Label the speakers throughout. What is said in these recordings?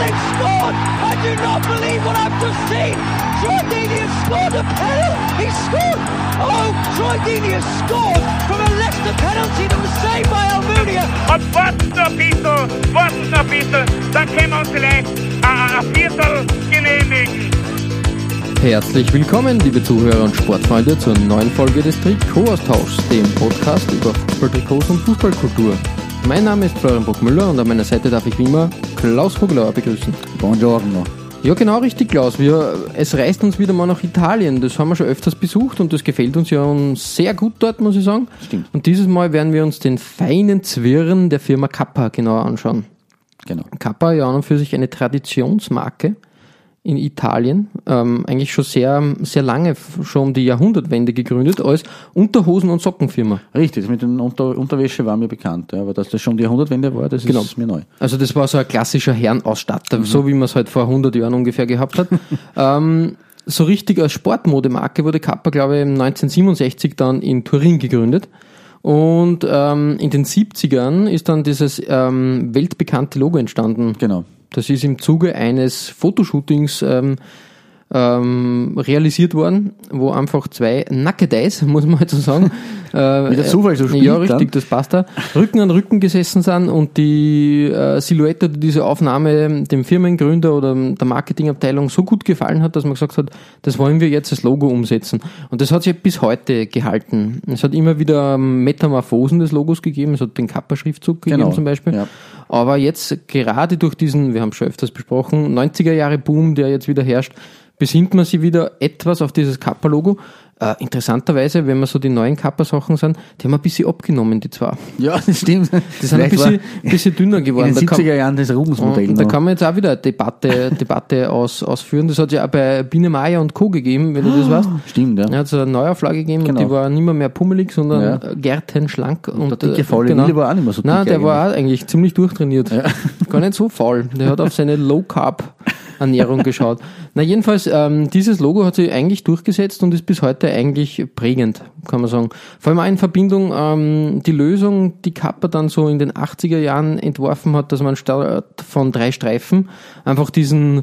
Speaker 1: they've scored! I do not believe what I've just seen! Troy Deeney has scored a penalty! He scored! Oh, Troy Deeney has scored from a Leicester penalty that was saved by Almunia!
Speaker 2: Und warten noch ein bisschen, warten noch ein bisschen, dann können wir uns vielleicht äh, ein Viertel genehmigen.
Speaker 3: Herzlich willkommen, liebe Zuhörer und Sportfreunde, zur neuen Folge des Trikot-Austauschs, dem Podcast über Fußballtrikots und Fußballkultur. Mein Name ist Florian Bruckmüller und an meiner Seite darf ich wie immer Klaus Vogelauer begrüßen.
Speaker 4: Buongiorno.
Speaker 3: Ja, genau richtig, Klaus. Wir, es reist uns wieder mal nach Italien. Das haben wir schon öfters besucht und das gefällt uns ja sehr gut dort, muss ich sagen.
Speaker 4: Stimmt.
Speaker 3: Und dieses Mal werden wir uns den feinen Zwirren der Firma Kappa genauer anschauen.
Speaker 4: Genau.
Speaker 3: Kappa ja an und für sich eine Traditionsmarke in Italien, ähm, eigentlich schon sehr, sehr lange, schon um die Jahrhundertwende gegründet, als Unterhosen- und Sockenfirma.
Speaker 4: Richtig, das mit den Unter Unterwäsche war mir bekannt, ja, aber dass das schon die Jahrhundertwende war, das
Speaker 3: Genau.
Speaker 4: ist mir neu.
Speaker 3: Also das war so ein klassischer Herrenausstatter, so wie man es halt vor 100 Jahren ungefähr gehabt hat. ähm, so richtig als Sportmodemarke wurde Kappa, glaube ich, 1967 dann in Turin gegründet. Und ähm, in den 70ern ist dann dieses ähm, weltbekannte Logo entstanden.
Speaker 4: Genau.
Speaker 3: Das ist im Zuge eines Fotoshootings ähm, ähm, realisiert worden, wo einfach zwei Nackedeis, muss man halt so sagen, äh,
Speaker 4: Wie der Zufall so spielt
Speaker 3: Ja, richtig,
Speaker 4: dann.
Speaker 3: das passt da. Rücken an Rücken gesessen sind und die äh, Silhouette, die diese Aufnahme dem Firmengründer oder der Marketingabteilung so gut gefallen hat, dass man gesagt hat, das wollen wir jetzt als Logo umsetzen. Und das hat sich bis heute gehalten. Es hat immer wieder Metamorphosen des Logos gegeben, es hat den Kappa-Schriftzug gegeben
Speaker 4: Genau,
Speaker 3: zum Beispiel.
Speaker 4: ja.
Speaker 3: Aber jetzt gerade durch diesen, wir haben schon öfters besprochen, 90er Jahre Boom, der jetzt wieder herrscht, besinnt man sich wieder etwas auf dieses Kappa-Logo. Äh, interessanterweise, wenn man so die neuen Kappa-Sachen sind, die haben ein bisschen abgenommen, die zwei.
Speaker 4: Ja, das stimmt.
Speaker 3: Die sind ein bisschen, bisschen dünner geworden.
Speaker 4: in den
Speaker 3: Da kann-
Speaker 4: 70er Jahren das Rubens-Modell
Speaker 3: und da
Speaker 4: noch.
Speaker 3: kann man jetzt auch wieder eine Debatte, Debatte aus, ausführen. Das hat ja auch bei Biene Meier und Co. gegeben, wenn du das weißt.
Speaker 4: Stimmt, ja.
Speaker 3: Er hat so eine Neuauflage gegeben und
Speaker 4: Genau.
Speaker 3: die war nicht mehr, mehr pummelig, sondern
Speaker 4: Ja.
Speaker 3: gärtenschlank. Und,
Speaker 4: der dicke,
Speaker 3: äh,
Speaker 4: faule Wille war auch nicht mehr so
Speaker 3: Nein,
Speaker 4: dick
Speaker 3: der war auch eigentlich ziemlich durchtrainiert. Gar nicht so faul. Der hat auf seine Low-Carb-Ernährung geschaut. Na, jedenfalls, ähm, dieses Logo hat sich eigentlich durchgesetzt und ist bis heute eigentlich prägend, kann man sagen. Vor allem auch in Verbindung, ähm, die Lösung, die Kappa dann so in den 80er Jahren entworfen hat, dass man statt von drei Streifen einfach diesen,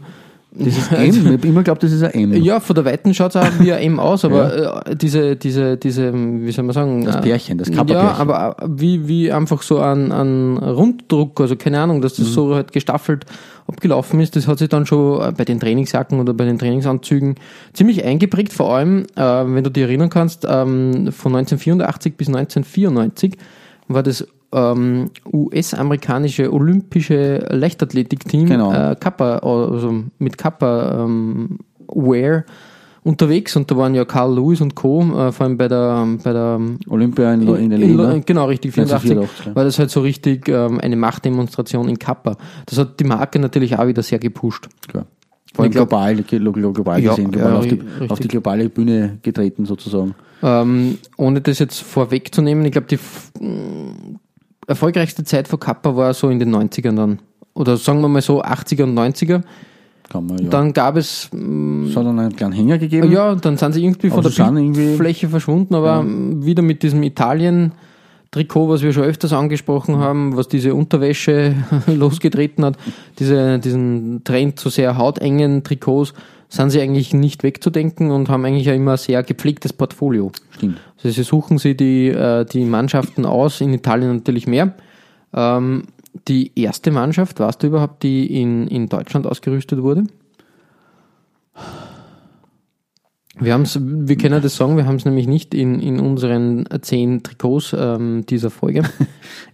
Speaker 4: Dieses M, ich hab immer glaubt, das ist ein M.
Speaker 3: ja, von der Weiten schaut es auch wie ein M aus, aber äh, diese, diese, diese, wie soll man sagen?
Speaker 4: Das
Speaker 3: äh,
Speaker 4: Pärchen, das
Speaker 3: Ja,
Speaker 4: Kappa-Pärchen.
Speaker 3: aber äh, wie, wie einfach so ein, ein Runddruck, also keine Ahnung, dass
Speaker 4: Mhm.
Speaker 3: das so halt gestaffelt abgelaufen ist, das hat sich dann schon äh, bei den Trainingsjacken oder bei den Trainingsanzügen ziemlich eingeprägt, vor allem, äh, wenn du dich erinnern kannst, ähm, von 1984 bis 1994 war das ähm, US-amerikanische olympische Leichtathletikteam
Speaker 4: Genau.
Speaker 3: äh, Kappa, also mit Kappa ähm, Wear unterwegs und da waren ja Carl Lewis und Co. Äh, vor allem bei der bei der
Speaker 4: Olympia in, in der
Speaker 3: in-
Speaker 4: Lena.
Speaker 3: Genau, richtig, 84,
Speaker 4: 1984, ja.
Speaker 3: war das halt so richtig ähm, eine Machtdemonstration in Kappa. Das hat die Marke natürlich auch wieder sehr gepusht.
Speaker 4: Klar. Vor allem global, glo- glo- global
Speaker 3: Ja,
Speaker 4: gesehen, global
Speaker 3: ja,
Speaker 4: auf, die, auf die globale Bühne getreten sozusagen.
Speaker 3: Ähm, ohne das jetzt vorwegzunehmen, ich glaube, die erfolgreichste Zeit von Kappa war so in den 90ern dann. Oder sagen wir mal so 80er und 90er.
Speaker 4: Man ja.
Speaker 3: Dann gab es mh,
Speaker 4: es hat dann einen kleinen Hänger gegeben.
Speaker 3: Ja, dann sind sie irgendwie von
Speaker 4: Aber
Speaker 3: der Bildfläche verschwunden, aber ähm, wieder mit diesem Italien-Trikot, was wir schon öfters angesprochen haben, was diese Unterwäsche losgetreten hat, diese, diesen Trend zu sehr hautengen Trikots, sind sie eigentlich nicht wegzudenken und haben eigentlich ja immer ein sehr gepflegtes Portfolio.
Speaker 4: Stimmt.
Speaker 3: Also sie suchen sie die, äh, die Mannschaften aus, in Italien natürlich mehr. Ähm, die erste Mannschaft, weißt du überhaupt, die in, in Deutschland ausgerüstet wurde? Wir, haben's, wir können das sagen, wir haben es nämlich nicht in, in unseren zehn Trikots ähm, dieser Folge.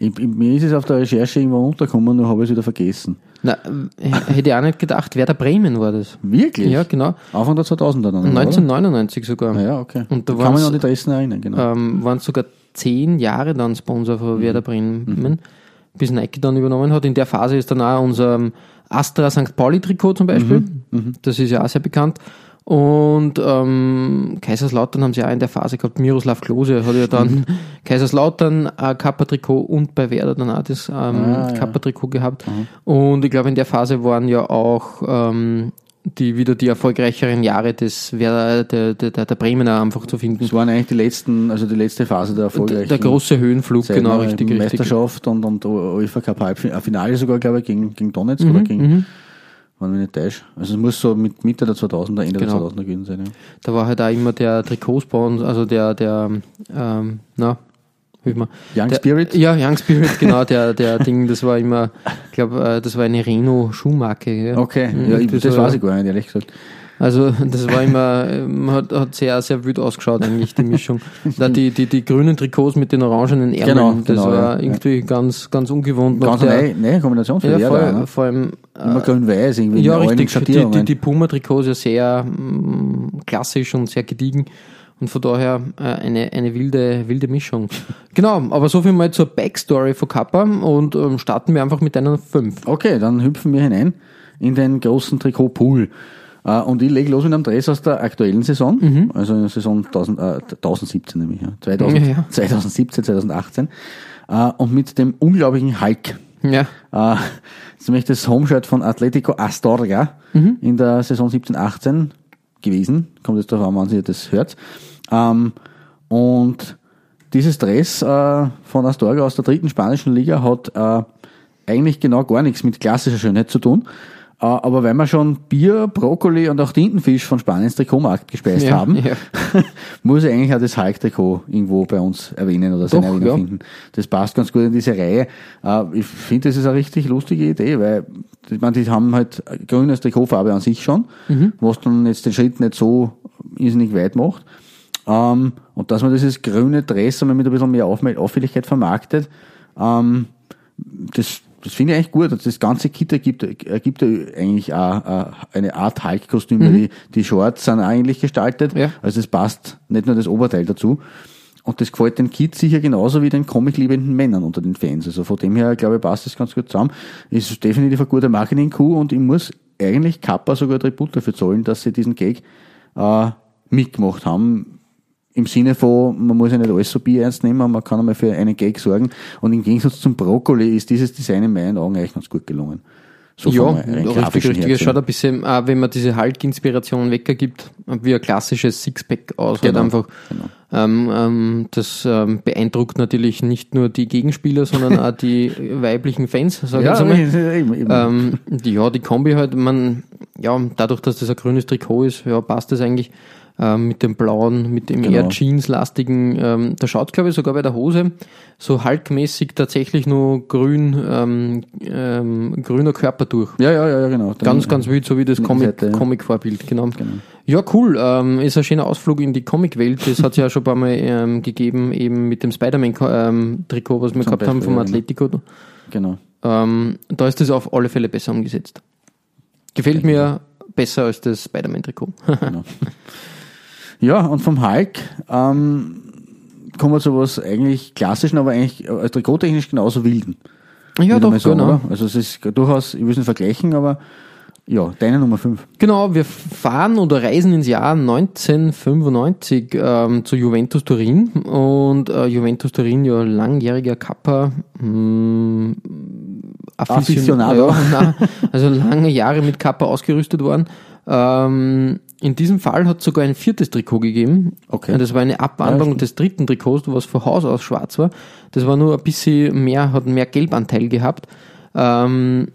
Speaker 4: Ich, ich, mir ist es auf der Recherche irgendwo untergekommen und habe es wieder vergessen.
Speaker 3: Na, äh, hätte ich auch nicht gedacht, Werder Bremen war das.
Speaker 4: Wirklich?
Speaker 3: Ja, genau.
Speaker 4: Anfang der 2000er dann, oder?
Speaker 3: 1999 sogar.
Speaker 4: Ah Ja, okay.
Speaker 3: Und da
Speaker 4: Kann man an die Dresden erinnern, genau.
Speaker 3: ähm, waren sogar zehn Jahre dann Sponsor von Werder Bremen, bis Nike dann übernommen hat. In der Phase ist dann auch unser ähm, Astra St. Pauli Trikot zum Beispiel. Das ist ja auch sehr bekannt. Und ähm, Kaiserslautern haben sie auch in der Phase gehabt. Miroslav Klose hat ja
Speaker 4: Mhm.
Speaker 3: dann Kaiserslautern ein Kappa-Trikot und bei Werder dann auch das ähm,
Speaker 4: Ah, ja. Mhm.
Speaker 3: Kappa-Trikot gehabt. Und ich glaube, in der Phase waren ja auch ähm, die wieder die erfolgreicheren Jahre des der, der, der, der Bremener einfach zu finden.
Speaker 4: Das waren eigentlich die letzten, also die letzte Phase der
Speaker 3: Der,
Speaker 4: erfolgreichen
Speaker 3: der große Höhenflug,
Speaker 4: Zeit,
Speaker 3: genau, richtig, richtig.
Speaker 4: Meisterschaft und, und UEFA Cup Halbfinale Finale sogar, glaube ich, gegen, gegen Donetsk
Speaker 3: Mhm,
Speaker 4: oder gegen, wenn mich nicht täusche. Also es muss so mit Mitte der 2000er, Ende
Speaker 3: Genau.
Speaker 4: der 2000er gewesen sein. Ja.
Speaker 3: Da war halt auch immer der Trikotsponsor, also der, der, ähm, na, wie man.
Speaker 4: Young
Speaker 3: der,
Speaker 4: Spirit?
Speaker 3: Ja, Young Spirit, genau, der, der Ding, das war immer, ich glaube, äh, das war eine Renault-Schuhmarke. Ja.
Speaker 4: Okay,
Speaker 3: Mhm,
Speaker 4: ja,
Speaker 3: das
Speaker 4: das
Speaker 3: war-
Speaker 4: weiß ich gar nicht, ehrlich gesagt.
Speaker 3: Also, das war immer, ähm, hat, hat sehr, sehr wild ausgeschaut, eigentlich, die Mischung. Da die, die, die grünen Trikots mit den orangenen Ärmeln,
Speaker 4: Genau,
Speaker 3: das
Speaker 4: genau,
Speaker 3: war
Speaker 4: ja,
Speaker 3: irgendwie ganz, ganz ungewohnt.
Speaker 4: Ganz
Speaker 3: der-
Speaker 4: neue, neue Kombination für
Speaker 3: ja, vor,
Speaker 4: ne?
Speaker 3: vor allem,
Speaker 4: Immer grün-weiß, irgendwie
Speaker 3: Ja, richtig. Die, die, die Puma-Trikots ja sehr mm, klassisch und sehr gediegen. Und von daher äh, eine, eine wilde, wilde Mischung. genau, aber so viel mal zur Backstory von Kappa und ähm, starten wir einfach mit einer 5.
Speaker 4: Okay, dann hüpfen wir hinein in den großen Trikotpool. Äh, Und ich lege los mit einem Dress aus der aktuellen Saison, also in der Saison 1000, äh, 1017 nämlich, ja. 2000,
Speaker 3: Ja, ja.
Speaker 4: 2017, 2018. Äh, Und mit dem unglaublichen Hulk.
Speaker 3: Ja,
Speaker 4: Äh, Das ist nämlich das Homeshirt von Atletico Astorga in der Saison 17-18 gewesen. Kommt jetzt darauf an, wann ihr das hört. Ähm, und dieses Dress äh, von Astorga aus der dritten spanischen Liga hat äh, eigentlich genau gar nichts mit klassischer Schönheit zu tun. Äh, aber weil wir schon Bier, Brokkoli und auch Tintenfisch von Spaniens Trikotmarkt gespeist
Speaker 3: Ja,
Speaker 4: haben,
Speaker 3: ja.
Speaker 4: muss ich eigentlich auch das Hulk-Trikot irgendwo bei uns erwähnen oder seine Erwähnung
Speaker 3: ja.
Speaker 4: finden. Das passt ganz gut in diese Reihe. Äh, Ich finde, das ist eine richtig lustige Idee, weil ich meine, die haben halt grünes Trikotfarbe an sich schon,
Speaker 3: Mhm.
Speaker 4: was dann jetzt den Schritt nicht so irrsinnig weit macht. Ähm, und dass man dieses grüne Dress einmal mit ein bisschen mehr Auffälligkeit vermarktet, ähm, das, das finde ich eigentlich gut. Und Das ganze Kit ergibt, ergibt ja eigentlich auch äh, eine Art Hulk-Kostüm. weil Die, die Shorts sind ähnlich gestaltet.
Speaker 3: Ja.
Speaker 4: Also es passt nicht nur das Oberteil dazu. Und das gefällt den Kids sicher genauso wie den comic-liebenden Männern unter den Fans. Also von dem her, glaube ich, passt das ganz gut zusammen. Ist definitiv ein guter Marketing-Coup und ich muss eigentlich Kappa sogar Tribut dafür zollen, dass sie diesen Gag äh, mitgemacht haben. Im Sinne von, man muss ja nicht alles so bierernst nehmen, man kann einmal für einen Gag sorgen. Und im Gegensatz zum Brokkoli ist dieses Design in meinen Augen eigentlich ganz gut gelungen. So
Speaker 3: ja richtig, richtig. Es schaut ein bisschen, äh, wenn man diese Hulk-Inspiration weggibt, wie ein klassisches Sixpack aus.
Speaker 4: Genau,
Speaker 3: Halt einfach.
Speaker 4: genau.
Speaker 3: Ähm, ähm, das ähm, beeindruckt natürlich nicht nur die Gegenspieler, sondern auch die weiblichen Fans, sag
Speaker 4: Ja, eben.
Speaker 3: Ähm, die, ja, die Kombi halt, man, ja, dadurch, dass das ein grünes Trikot ist, ja, passt das eigentlich ähm, mit dem blauen, mit dem
Speaker 4: Genau.
Speaker 3: eher Jeans-lastigen, ähm, da schaut glaube ich sogar bei der Hose so halkmäßig tatsächlich nur grün, ähm, ähm, grüner Körper durch.
Speaker 4: ja, ja, ja, ja, genau. Dann-
Speaker 3: Ganz, ganz wild, so wie das Comic,
Speaker 4: Seite, ja.
Speaker 3: Comic-Vorbild, genau. Ja, cool. Ähm, ist ein schöner Ausflug in die Comic-Welt. Das hat es ja schon ein paar Mal ähm, gegeben, eben mit dem Spider-Man-Trikot, was wir
Speaker 4: Zum
Speaker 3: gehabt haben
Speaker 4: Beispiel,
Speaker 3: vom
Speaker 4: ja, genau.
Speaker 3: Atletico.
Speaker 4: Genau.
Speaker 3: Ähm, da ist das auf alle Fälle besser umgesetzt. Gefällt mir besser als das Spider-Man-Trikot.
Speaker 4: Ja, und vom Hulk ähm, kommen wir zu was eigentlich klassischen, aber eigentlich als trikottechnisch genauso wilden.
Speaker 3: ja, doch,
Speaker 4: sagen,
Speaker 3: genau.
Speaker 4: oder? Also es ist durchaus, ich will es nicht vergleichen, aber ja, deine Nummer 5.
Speaker 3: Genau, wir fahren oder reisen ins Jahr 1995 ähm, zu Juventus Turin und äh, Juventus Turin, ja langjähriger Kappa, mh,
Speaker 4: Aficionado.
Speaker 3: Ja, na, also lange Jahre mit Kappa ausgerüstet worden. Ähm, in diesem Fall hat es sogar ein viertes Trikot gegeben.
Speaker 4: Okay.
Speaker 3: Das war eine Abwandlung
Speaker 4: Ja,
Speaker 3: des dritten Trikots, was von Haus aus schwarz war. Das war nur ein bisschen mehr, hat mehr Gelbanteil gehabt. Ähm,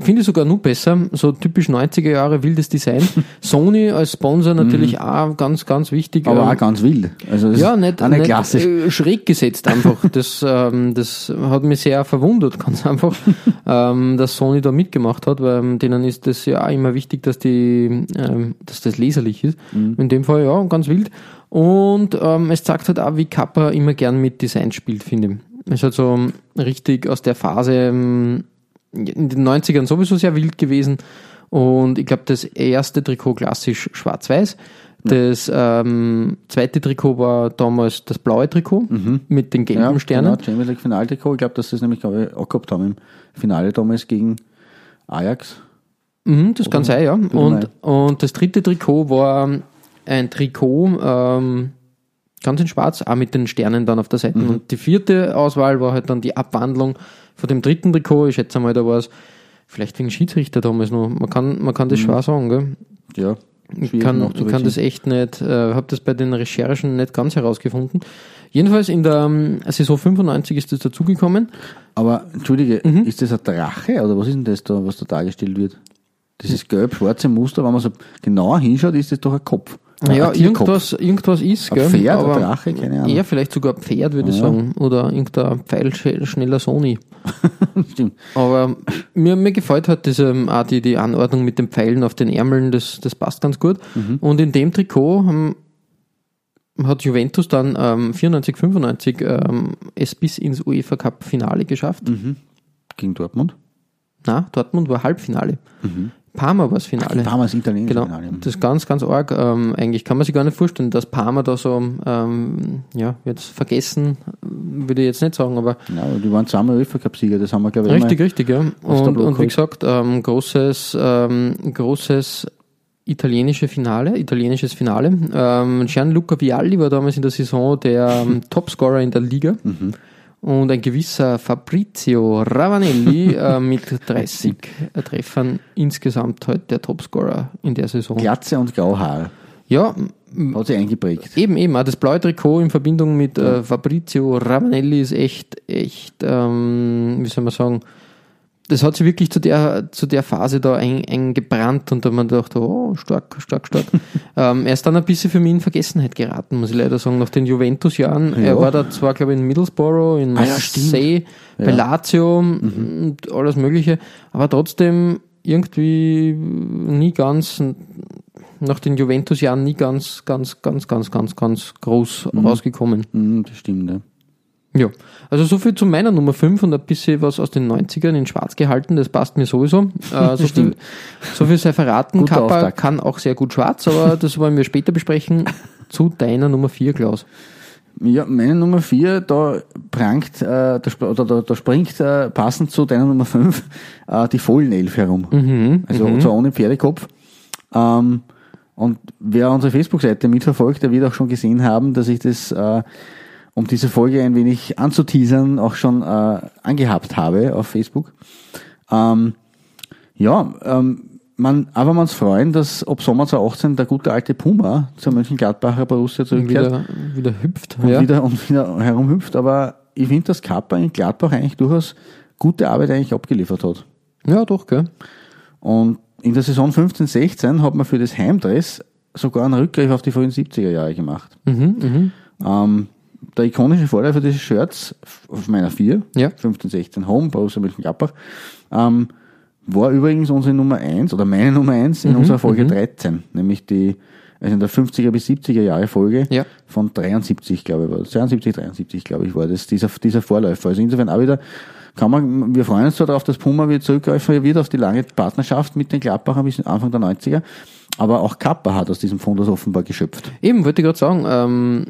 Speaker 3: Finde ich sogar nur besser, so typisch 90er Jahre wildes Design. Sony als Sponsor natürlich auch ganz, ganz wichtig.
Speaker 4: Mhm. Aber
Speaker 3: Ähm,
Speaker 4: auch ganz wild. Also
Speaker 3: ja, nicht,
Speaker 4: auch nicht
Speaker 3: nicht
Speaker 4: klassisch.
Speaker 3: äh, schräg gesetzt einfach. Das, ähm, das hat mich sehr verwundert, ganz einfach, ähm, dass Sony da mitgemacht hat, weil ähm, denen ist das ja auch immer wichtig, dass die, ähm, dass das leserlich ist.
Speaker 4: Mhm.
Speaker 3: In dem Fall ja, ganz wild. Und ähm, es zeigt halt auch, wie Kappa immer gern mit Design spielt, finde ich. Es hat so ähm, richtig aus der Phase ähm, in den 90ern sowieso sehr wild gewesen. Und ich glaube, das erste Trikot klassisch schwarz-weiß. Das ähm, zweite Trikot war damals das blaue Trikot mit den gelben
Speaker 4: ja,
Speaker 3: Sternen.
Speaker 4: Genau, Champions League Finaltrikot. Ich glaube, dass das nämlich glaube ich, auch gehabt haben im Finale damals gegen Ajax.
Speaker 3: Mhm, das kann sein, ja. Und, und das dritte Trikot war ein Trikot, ähm, ganz in schwarz, auch mit den Sternen dann auf der Seite.
Speaker 4: Mhm.
Speaker 3: Und die vierte Auswahl war halt dann die Abwandlung von dem dritten Trikot. Ich schätze mal, da war es vielleicht wegen Schiedsrichter damals noch. Man kann, man kann das schwer sagen, gell?
Speaker 4: Ja.
Speaker 3: Ich kann, ich kann das echt nicht, äh, habe das bei den Recherchen nicht ganz herausgefunden. Jedenfalls in der ähm, Saison 95 ist das dazugekommen.
Speaker 4: Aber, entschuldige,
Speaker 3: Mhm.
Speaker 4: ist das ein Drache oder was ist denn das da, was da dargestellt wird? Dieses gelb-schwarze Muster, wenn man so genauer hinschaut, ist das doch ein Kopf.
Speaker 3: Ja, irgendwas, irgendwas ist,
Speaker 4: Ein
Speaker 3: gell?
Speaker 4: Pferd,
Speaker 3: aber
Speaker 4: Drache, keine Ahnung.
Speaker 3: Eher vielleicht sogar ein Pferd, würde ich
Speaker 4: Ja.
Speaker 3: sagen. Oder irgendein pfeilschneller Sony.
Speaker 4: Stimmt.
Speaker 3: Aber mir, mir gefällt halt diese, ähm, auch die, die Anordnung mit den Pfeilen auf den Ärmeln, das, das passt ganz gut.
Speaker 4: Mhm.
Speaker 3: Und in dem Trikot haben, hat Juventus dann ähm, 94, 95 ähm, es bis ins UEFA Cup Finale geschafft.
Speaker 4: Gegen Dortmund.
Speaker 3: Na, Dortmund war Halbfinale. Parma war das Finale.
Speaker 4: Damals italienische
Speaker 3: Genau,
Speaker 4: Finale.
Speaker 3: das ist ganz, ganz arg. Ähm, eigentlich kann man sich gar nicht vorstellen, dass Parma da so, ähm, ja, jetzt vergessen, würde ich jetzt nicht sagen, aber
Speaker 4: Ja, die waren zweimal UEFA-Cup-Sieger, das haben wir, glaube ich,
Speaker 3: richtig, richtig, ja. Und, und wie gesagt, ähm, großes, ähm, großes italienische Finale, italienisches Finale. Ähm, Gianluca Vialli war damals in der Saison der ähm, Topscorer in der Liga.
Speaker 4: Mhm.
Speaker 3: Und ein gewisser Fabrizio Ravanelli äh, mit 30 Treffern insgesamt halt der Topscorer in der Saison.
Speaker 4: Glatze und Grauhaar.
Speaker 3: Ja,
Speaker 4: Hat sich eingeprägt.
Speaker 3: Eben, eben. Auch das blaue Trikot in Verbindung mit äh, Fabrizio Ravanelli ist echt, echt, ähm, wie soll man sagen, das hat sich wirklich zu der, zu der Phase da ein- eingebrannt und da man gedacht, oh, stark, stark, stark. ähm, er ist dann ein bisschen für mich in Vergessenheit geraten, muss ich leider sagen, nach den Juventus-Jahren. Er
Speaker 4: Ja.
Speaker 3: war da zwar, glaube ich, in Middlesbrough, in
Speaker 4: Ah ja.
Speaker 3: Marseille, bei
Speaker 4: Ja. Mhm.
Speaker 3: Lazio und alles Mögliche, aber trotzdem irgendwie nie ganz nach den Juventus-Jahren nie ganz, ganz, ganz, ganz, ganz, ganz groß rausgekommen.
Speaker 4: Mhm, das stimmt, ja.
Speaker 3: Ja, also so viel zu meiner Nummer 5 und ein bisschen was aus den 90ern in schwarz gehalten, das passt mir sowieso. Äh, so, viel, so viel sei verraten.
Speaker 4: Guter
Speaker 3: Kappa
Speaker 4: Auftakt.
Speaker 3: kann auch sehr gut schwarz, aber das wollen wir später besprechen. Zu deiner Nummer 4, Klaus.
Speaker 4: Ja, meine Nummer vier, da prangt, äh, da, oder da, da springt äh, passend zu deiner Nummer fünf äh, die Fohlenelf herum.
Speaker 3: Mhm,
Speaker 4: also zwar ohne Pferdekopf. Ähm, und wer unsere Facebook-Seite mitverfolgt, der wird auch schon gesehen haben, dass ich das, äh, um diese Folge ein wenig anzuteasern, auch schon äh, angehabt habe auf Facebook. Ähm, ja, ähm, man, aber man uns freuen, dass ab Sommer 2018 der gute alte Puma zur Mönchengladbacher Borussia zurückkehrt
Speaker 3: Wieder, wieder hüpft.
Speaker 4: und,
Speaker 3: ja.
Speaker 4: wieder, und wieder herumhüpft. Aber ich finde, dass Kappa in Gladbach eigentlich durchaus gute Arbeit eigentlich abgeliefert hat.
Speaker 3: ja, doch, gell.
Speaker 4: Und in der Saison 15-16 hat man für das Heimdress sogar einen Rückgriff auf die frühen 70er Jahre gemacht.
Speaker 3: Mhm, mhm.
Speaker 4: Ähm, der ikonische Vorläufer dieses Shirts auf meiner 4,
Speaker 3: Ja.
Speaker 4: 15-16 Home, Borussia Mönchengladbach, ähm, war übrigens unsere Nummer 1 oder meine Nummer 1
Speaker 3: Mhm,
Speaker 4: in unserer Folge 13, nämlich die, also in der 50er bis 70er Jahre Folge
Speaker 3: Ja.
Speaker 4: von 73, glaube ich, war das. 72, 73, glaube ich, war das, dieser, dieser Vorläufer. Also insofern auch wieder, kann man, wir freuen uns zwar darauf, dass Puma wieder zurückgreifen wird auf die lange Partnerschaft mit den Gladbachern bis Anfang der 90er, aber auch Kappa hat aus diesem Fundus offenbar geschöpft.
Speaker 3: Eben, wollte ich gerade sagen, ähm,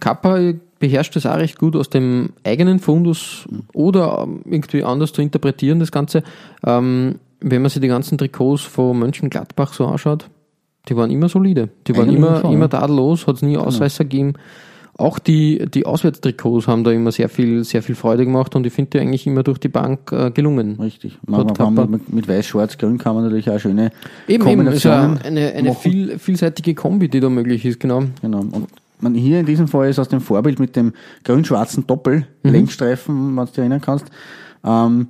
Speaker 3: Kappa beherrscht das auch recht gut aus dem eigenen Fundus oder ähm, irgendwie anders zu interpretieren, das Ganze. Ähm, wenn man sich die ganzen Trikots von Mönchengladbach so anschaut, die waren immer solide. Die waren
Speaker 4: Eigentlich
Speaker 3: immer,
Speaker 4: schon,
Speaker 3: immer tadellos, hat es nie Ausreißer gegeben. Auch die, die Auswärtstrikots haben da immer sehr viel, sehr viel Freude gemacht und ich finde die eigentlich immer durch die Bank äh, gelungen.
Speaker 4: Richtig. Man, man
Speaker 3: Kappa.
Speaker 4: mit, mit weiß, schwarz, grün kann man natürlich auch schöne
Speaker 3: Eben, eben, ist ja
Speaker 4: Kombinationen
Speaker 3: eine, eine
Speaker 4: machen.
Speaker 3: viel, vielseitige Kombi, die da möglich ist, genau.
Speaker 4: Genau. Und man hier in diesem Fall ist aus dem Vorbild mit dem grün-schwarzen Doppel
Speaker 3: Mhm.
Speaker 4: Längsstreifen, wenn du dich erinnern kannst, ähm,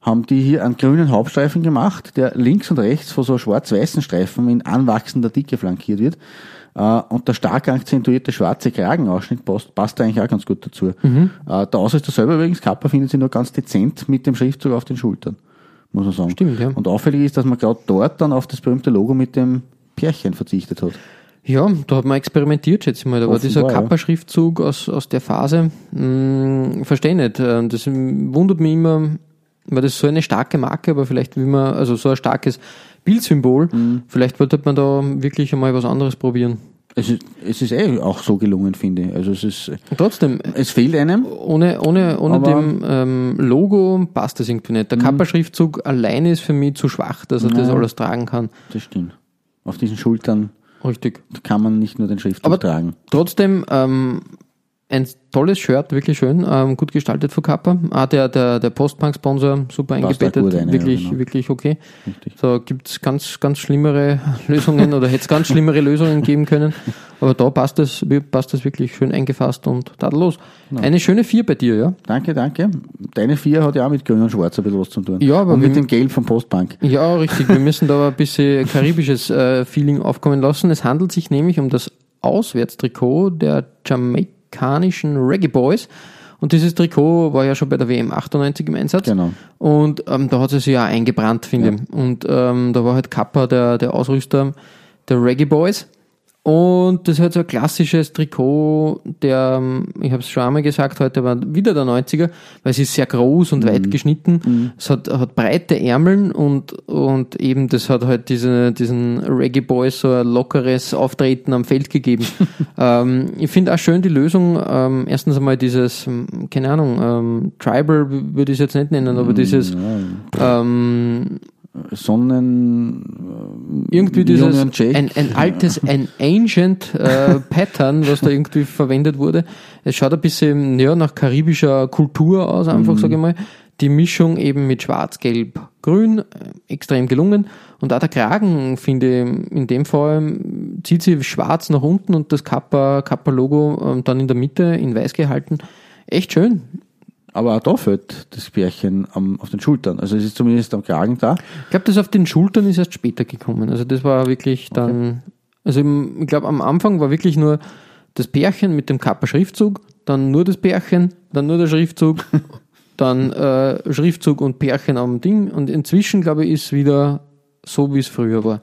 Speaker 4: haben die hier einen grünen Hauptstreifen gemacht, der links und rechts von so schwarz-weißen Streifen in anwachsender Dicke flankiert wird. Äh, und der stark akzentuierte schwarze Kragenausschnitt passt, passt da eigentlich auch ganz gut dazu.
Speaker 3: Mhm.
Speaker 4: Äh, der Ausrüster selber übrigens, Kappa findet sich nur ganz dezent mit dem Schriftzug auf den Schultern, muss man sagen.
Speaker 3: Stimmt, ja.
Speaker 4: Und auffällig ist, dass man gerade dort dann auf das berühmte Logo mit dem Pärchen verzichtet hat.
Speaker 3: Ja, da hat man experimentiert, schätze ich mal. Da war dieser
Speaker 4: Offenbar.
Speaker 3: Kappa-Schriftzug aus, aus der Phase. Hm, verstehe nicht. Das wundert mich immer, weil das so eine starke Marke, aber vielleicht will man, also so ein starkes Bildsymbol,
Speaker 4: Mhm.
Speaker 3: vielleicht wollte man da wirklich einmal was anderes probieren.
Speaker 4: Es ist, es ist eh auch so gelungen, finde ich. Also es ist,
Speaker 3: Trotzdem,
Speaker 4: es fehlt einem.
Speaker 3: ohne, ohne, ohne dem ähm, Logo passt das irgendwie nicht. Der Kappa-Schriftzug alleine ist für mich zu schwach, dass er das
Speaker 4: Nein.
Speaker 3: alles tragen kann.
Speaker 4: Das stimmt. Auf diesen Schultern
Speaker 3: Richtig.
Speaker 4: kann man nicht nur den Schriftzug
Speaker 3: Aber
Speaker 4: tragen.
Speaker 3: Trotzdem, ähm, ein tolles Shirt, wirklich schön, ähm, gut gestaltet von Kappa. Ah, der, der, der Postbank-Sponsor, super
Speaker 4: Passt
Speaker 3: eingebettet,
Speaker 4: gut rein, ja,
Speaker 3: wirklich,
Speaker 4: genau.
Speaker 3: wirklich okay.
Speaker 4: Richtig.
Speaker 3: Da gibt's ganz, ganz schlimmere Lösungen oder hätte es ganz schlimmere Lösungen geben können. Aber da passt das, passt das wirklich schön eingefasst und tadellos. Eine schöne Vier bei dir, ja?
Speaker 4: Danke, danke. Deine vier hat ja auch mit Grün und Schwarz ein bisschen was zu tun.
Speaker 3: Ja, aber
Speaker 4: und mit dem Gelb vom Postbank.
Speaker 3: Ja, richtig. Wir müssen da aber ein bisschen karibisches äh, Feeling aufkommen lassen. Es handelt sich nämlich um das Auswärtstrikot der jamaikanischen Reggae Boys. Und dieses Trikot war ja schon bei der WM 98 im Einsatz.
Speaker 4: Genau.
Speaker 3: Und ähm, da hat es sich ja eingebrannt, finde ich. Und ähm, da war halt Kappa der, der Ausrüster der Reggae Boys. Und das ist halt so ein klassisches Trikot, der, ähm, ich habe es schon einmal gesagt, heute war wieder der 90er, weil es ist sehr groß und weit geschnitten. Es hat, hat breite Ärmeln und, und eben das hat halt diese, diesen Reggae Boys so ein lockeres Auftreten am Feld gegeben. ähm, ich finde auch schön die Lösung, ähm, erstens einmal dieses, ähm, keine Ahnung, ähm, Tribal würde ich es jetzt nicht nennen, aber dieses ähm,
Speaker 4: Sonnen.
Speaker 3: irgendwie dieses
Speaker 4: Union Jack.
Speaker 3: ein, ein altes, ein ancient äh, Pattern, was da irgendwie verwendet wurde. Es schaut ein bisschen ja, nach karibischer Kultur aus, einfach
Speaker 4: Mhm.
Speaker 3: sage ich mal. Die Mischung eben mit Schwarz, Gelb, Grün, äh, extrem gelungen. Und auch der Kragen, finde ich, in dem Fall zieht sie schwarz nach unten und das Kappa, Kappa-Logo ähm, dann in der Mitte in weiß gehalten. Echt schön.
Speaker 4: Aber auch da fällt das Bärchen am, auf den Schultern. Also es ist zumindest am Kragen da.
Speaker 3: Ich glaube, das auf den Schultern ist erst später gekommen. Also das war wirklich dann, also im, ich glaube am Anfang war wirklich nur das Pärchen mit dem Kappa-Schriftzug, dann nur das Pärchen, dann nur der Schriftzug, dann äh, Schriftzug und Pärchen am Ding und inzwischen glaube ich ist wieder so, wie es früher war.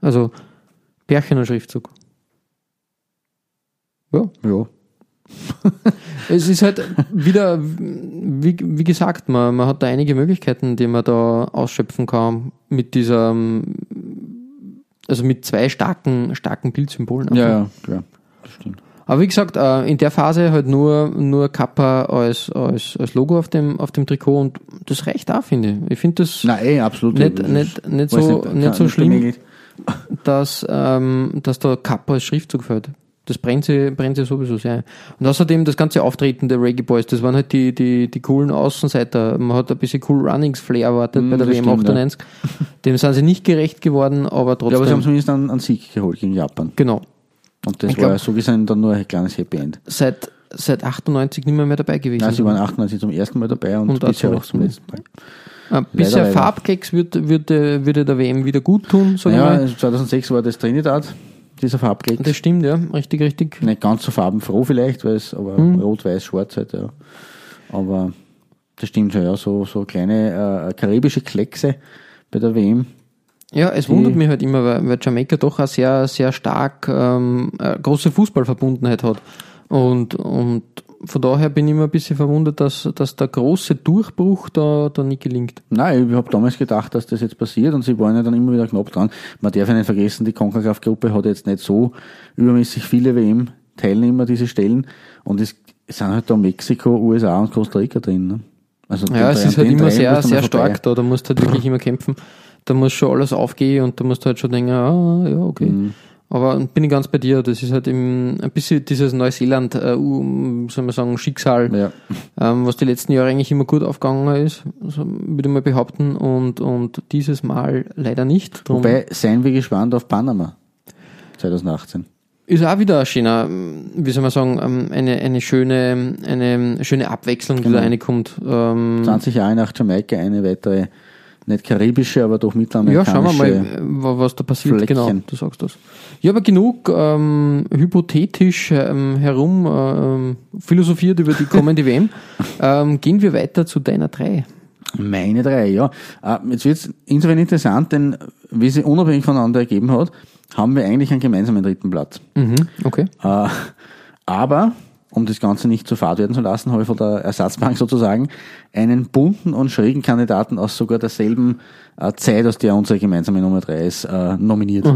Speaker 3: Also Pärchen und Schriftzug. Ja,
Speaker 4: Ja.
Speaker 3: Es ist halt wieder, wie, wie gesagt, man, man hat da einige Möglichkeiten, die man da ausschöpfen kann mit dieser, ähm, also mit zwei starken, starken Bildsymbolen.
Speaker 4: Ja, ja, klar. Das stimmt.
Speaker 3: Aber wie gesagt, äh, in der Phase halt nur, nur Kappa als, als, als Logo auf dem, auf dem Trikot und das reicht auch, finde ich. Ich finde das
Speaker 4: Nein, eh, absolut.
Speaker 3: Nicht- nicht- nicht so- nicht so schlimm. dass, ähm, dass da Kappa als Schriftzug fällt. Das brennt sie, brennt sie sowieso sehr. Und außerdem das ganze Auftreten der Reggae Boys, das waren halt die, die, die coolen Außenseiter. Man hat ein bisschen cool Runnings Flair erwartet
Speaker 4: Mm,
Speaker 3: bei der WM
Speaker 4: stimmt,
Speaker 3: 98. Dem sind sie nicht gerecht geworden, aber
Speaker 4: Ja, aber sie haben
Speaker 3: trotzdem.
Speaker 4: zumindest einen, einen Sieg geholt gegen Japan.
Speaker 3: genau.
Speaker 4: Und das
Speaker 3: Ich
Speaker 4: war ja so gesehen dann nur ein kleines Happy End.
Speaker 3: Seit, seit 98 nicht mehr, mehr dabei gewesen.
Speaker 4: Nein, sie waren 98 zum ersten Mal dabei und,
Speaker 3: Und
Speaker 4: bisher
Speaker 3: auch
Speaker 4: zum letzten Mal.
Speaker 3: Ein bisschen
Speaker 4: leider.
Speaker 3: Farbklecks würde, würde, würde der WM wieder gut tun,
Speaker 4: Ja, also 2006 war das Trinidad, dieser Farbkleck.
Speaker 3: Das stimmt, ja. Richtig, richtig.
Speaker 4: Nicht ganz so farbenfroh vielleicht, weil es aber
Speaker 3: Hm.
Speaker 4: rot, weiß, schwarz halt, ja. Aber das stimmt schon, ja, so, so kleine äh, karibische Kleckse bei der WM.
Speaker 3: Ja, es wundert mich halt immer, weil, weil Jamaika doch eine sehr, sehr stark ähm, eine große Fußballverbundenheit hat. Und, und von daher bin ich immer ein bisschen verwundert, dass, dass der große Durchbruch da, da nicht gelingt.
Speaker 4: Nein, ich habe damals gedacht, dass das jetzt passiert und sie waren ja dann immer wieder knapp dran. Man darf ja nicht vergessen, die CONCACAF-Gruppe hat jetzt nicht so übermäßig viele WM-Teilnehmer, diese Stellen. Und es sind halt da Mexiko, USA und Costa Rica drin. Ne? Also
Speaker 3: Ja, es ist halt immer sehr, sehr stark da. Da musst du halt wirklich immer kämpfen. Da muss schon alles aufgehen und da musst du halt schon denken, ah, ja, okay.
Speaker 4: Mhm.
Speaker 3: Aber bin ich ganz bei dir, das ist halt im, ein bisschen dieses Neuseeland, äh, soll man sagen, Schicksal,
Speaker 4: Ja.
Speaker 3: ähm, was die letzten Jahre eigentlich immer gut aufgegangen ist, so würde ich mal behaupten, und, und dieses Mal leider nicht. Drum
Speaker 4: Wobei, seien wir gespannt auf Panama 2018.
Speaker 3: ist auch wieder ein schöner, wie soll man sagen, ähm, eine, eine schöne, eine schöne Abwechslung, die
Speaker 4: Genau.
Speaker 3: da reinkommt. Ähm,
Speaker 4: 20 Jahre nach Jamaika eine weitere, nicht karibische, aber doch
Speaker 3: ja,
Speaker 4: mittelamerikanische.
Speaker 3: schauen wir mal, äh, wa- was da passiert.
Speaker 4: Fleckchen.
Speaker 3: Genau, du sagst das. Ja, aber genug ähm, hypothetisch ähm, herum ähm, philosophiert über die kommende WM. Ähm, gehen wir weiter zu deiner drei.
Speaker 4: Meine drei, ja. Äh, Jetzt wird es insofern interessant, denn wie sie unabhängig voneinander ergeben hat, haben wir eigentlich einen gemeinsamen dritten Platz.
Speaker 3: Mhm, okay.
Speaker 4: Äh, aber um das Ganze nicht zu fad werden zu lassen, habe ich von der Ersatzbank sozusagen einen bunten und schrägen Kandidaten aus sogar derselben äh, Zeit, aus der unsere gemeinsame Nummer 3 ist, äh, nominiert.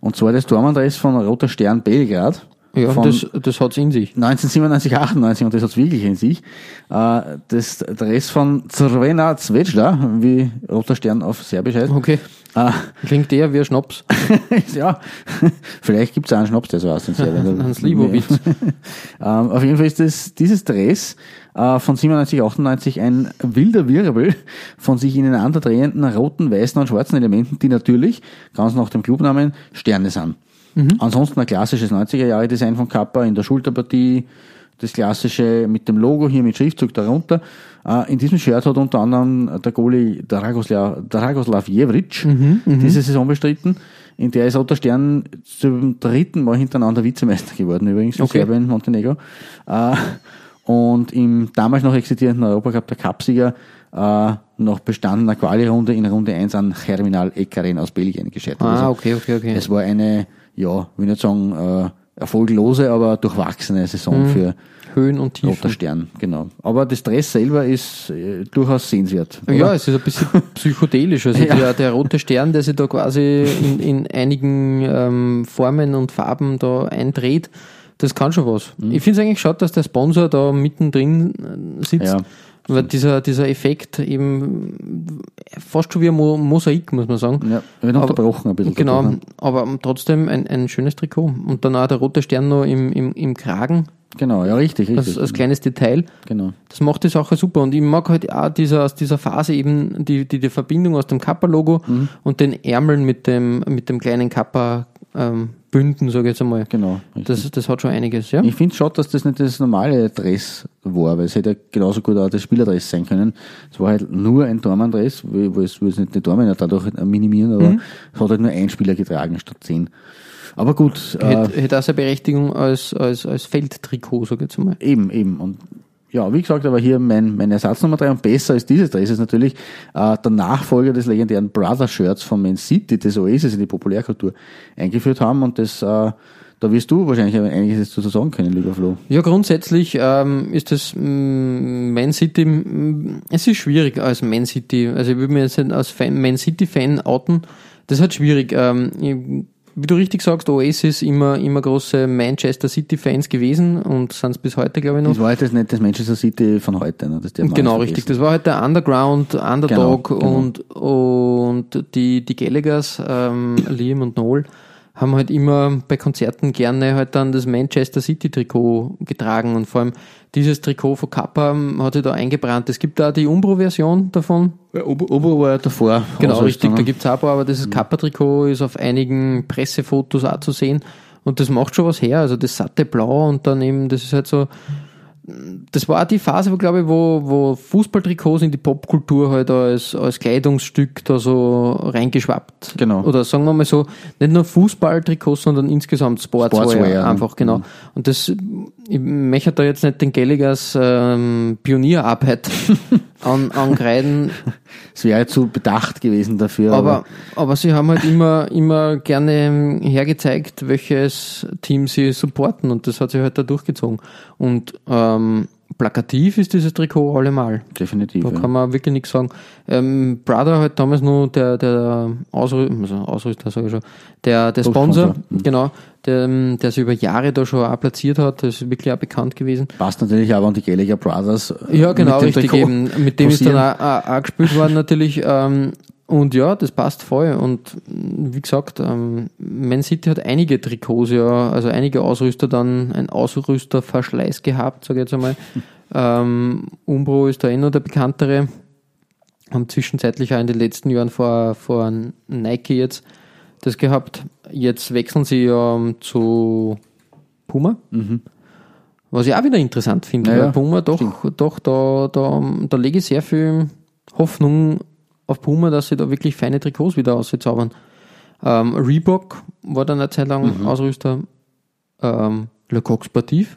Speaker 4: Und zwar das Tormann-Dress von Roter Stern Belgrad.
Speaker 3: Ja, das, das hat's in sich.
Speaker 4: 1997, 98 und das hat's wirklich in sich. Äh, das Dress von Crvena Zvezda, wie Roter Stern auf Serbisch heißt.
Speaker 3: Okay.
Speaker 4: Äh,
Speaker 3: Klingt eher wie ein Schnaps.
Speaker 4: ja, vielleicht gibt's auch einen Schnaps, der so aussieht.
Speaker 3: Hans Libowitz.
Speaker 4: ähm, auf jeden Fall ist das, dieses Dress äh, von 97, 98 ein wilder Wirbel von sich ineinander drehenden roten, weißen und schwarzen Elementen, die natürlich, ganz nach dem Clubnamen, Sterne sind. Ansonsten ein klassisches 90er-Jahre-Design von Kappa in der Schulterpartie, das klassische mit dem Logo hier mit Schriftzug darunter. Äh, in diesem Shirt hat unter anderem der Goalie Dragoslav, Dragoslav Jevric diese Saison bestritten. In der ist Roter Stern zum dritten Mal hintereinander Vizemeister geworden, übrigens, für
Speaker 3: Okay.
Speaker 4: Serbien, Montenegro. Äh, und im damals noch existierenden Europacup der Cupsieger äh, nach bestandener Quali-Runde in Runde 1 an Germinal Ekaren aus Belgien gescheitert.
Speaker 3: Ah,
Speaker 4: Also
Speaker 3: okay, okay, okay.
Speaker 4: es war eine, ja, will nicht sagen, erfolglose, aber durchwachsene Saison
Speaker 3: Mhm.
Speaker 4: für
Speaker 3: Höhen und
Speaker 4: Roter
Speaker 3: Tiefen.
Speaker 4: Stern, genau. Aber das Dress selber ist äh, durchaus sehenswert. oder?
Speaker 3: Ja, es ist ein bisschen psychedelisch. Also der, der rote Stern, der sich da quasi in, in einigen ähm, Formen und Farben da eindreht, das kann schon was.
Speaker 4: Mhm.
Speaker 3: Ich finde es eigentlich schade, dass der Sponsor da mittendrin äh, sitzt.
Speaker 4: Ja.
Speaker 3: Weil dieser, dieser Effekt eben fast schon wie ein Mo Mosaik, muss man sagen.
Speaker 4: Ja, wird unterbrochen ein bisschen.
Speaker 3: Genau,
Speaker 4: dadurch, ne?
Speaker 3: aber trotzdem ein, ein schönes Trikot. Und dann auch der rote Stern noch im, im, im Kragen,
Speaker 4: Genau, ja, richtig, richtig.
Speaker 3: als, als kleines Detail.
Speaker 4: genau.
Speaker 3: Das macht die Sache super. Und ich mag halt auch dieser, aus dieser Phase eben die, die, die Verbindung aus dem Kappa-Logo
Speaker 4: Mhm.
Speaker 3: und den Ärmeln mit dem, mit dem kleinen Kappa ähm, Bünden, sage ich jetzt einmal.
Speaker 4: Genau. richtig.
Speaker 3: Das, das hat schon einiges, ja.
Speaker 4: Ich finde es schade, dass das nicht das normale Dress war, weil es hätte genauso gut auch das Spielerdress sein können. Es war halt nur ein Tormann-Dress, wo wo es, nicht die Tormänner dadurch minimieren, aber
Speaker 3: Mhm.
Speaker 4: es hat halt nur ein Spieler getragen statt zehn. Aber gut, äh,
Speaker 3: Hätte, hätte auch seine Berechtigung als, als, als Feldtrikot, sage ich jetzt einmal.
Speaker 4: Eben, eben. Und ja, wie gesagt, aber hier mein, mein Ersatz Nummer drei und besser als dieses Dress ist natürlich äh, der Nachfolger des legendären Brother Shirts von Man City, das Oasis in die Populärkultur eingeführt haben und das, äh, da wirst du wahrscheinlich einiges dazu sagen können, lieber Flo.
Speaker 3: Ja, grundsätzlich ähm, ist das mm, Man City, mm, es ist schwierig als Man City. Also ich würde mir jetzt als Fan, Man City-Fan outen. Das ist halt schwierig. Ähm, wie du richtig sagst, Oasis immer, immer große Manchester City-Fans gewesen und sind es bis heute, glaube ich, noch.
Speaker 4: Das war halt das nicht das Manchester City von heute, ne? das
Speaker 3: Genau, richtig. Das war halt der Underground, Underdog
Speaker 4: Genau, genau.
Speaker 3: und, und die, die Gallaghers, ähm, Liam und Noel, haben halt immer bei Konzerten gerne halt dann das Manchester City Trikot getragen und vor allem dieses Trikot von Kappa hat sich da eingebrannt. Es gibt da die Umbro-Version davon.
Speaker 4: Ja, Ober war davor.
Speaker 3: Genau, richtig. Da gibt's auch ein paar, aber dieses Kappa-Trikot ist auf einigen Pressefotos auch zu sehen. Und das macht schon was her. Also das satte Blau und dann eben, das ist halt so, das war die Phase, wo, glaube ich, wo, wo Fußballtrikots in die Popkultur halt als, als Kleidungsstück da so reingeschwappt.
Speaker 4: Genau.
Speaker 3: Oder sagen wir mal so, nicht nur Fußballtrikots, sondern insgesamt Sportswear,
Speaker 4: Sportswear, ja.
Speaker 3: einfach, genau. Und das, ich möchte da jetzt nicht den Gallaghers ähm, Pionierarbeit an, angreifen,
Speaker 4: Es wäre zu bedacht gewesen dafür.
Speaker 3: aber, aber sie haben halt immer, immer gerne hergezeigt, welches Team sie supporten und das hat sich halt da durchgezogen. Und ähm, plakativ ist dieses Trikot allemal.
Speaker 4: definitiv.
Speaker 3: Da
Speaker 4: ja.
Speaker 3: kann man wirklich nichts sagen. Ähm, Brother hat damals noch der, der Ausrüster, also Ausrüster sage ich schon, der, der Sponsor,
Speaker 4: mhm.
Speaker 3: genau, der, der sich über Jahre da schon auch platziert hat, das ist wirklich auch bekannt gewesen.
Speaker 4: Passt natürlich aber an die Gallagher Brothers. äh,
Speaker 3: Ja, genau,
Speaker 4: mit dem
Speaker 3: richtig
Speaker 4: Trikot
Speaker 3: eben. Mit dem ist
Speaker 4: posieren.
Speaker 3: dann auch, auch, auch gespielt worden natürlich. Ähm, und ja, das passt voll. Und wie gesagt, ähm, Man City hat einige Trikots, ja, also einige Ausrüster dann ein Ausrüsterverschleiß gehabt, sage ich jetzt einmal. ähm, Umbro ist da eh noch der bekanntere. Haben zwischenzeitlich auch in den letzten Jahren vor, vor Nike jetzt das gehabt. Jetzt wechseln sie ja ähm, zu Puma. Was ich auch wieder interessant finde,
Speaker 4: Ja, ja,
Speaker 3: weil Puma doch, doch da, da, da lege ich sehr viel Hoffnung auf Puma, dass sie da wirklich feine Trikots wieder auszaubern. Ähm, Reebok war dann eine Zeit lang
Speaker 4: Mhm.
Speaker 3: Ausrüster. Ähm, Le Coq Sportif,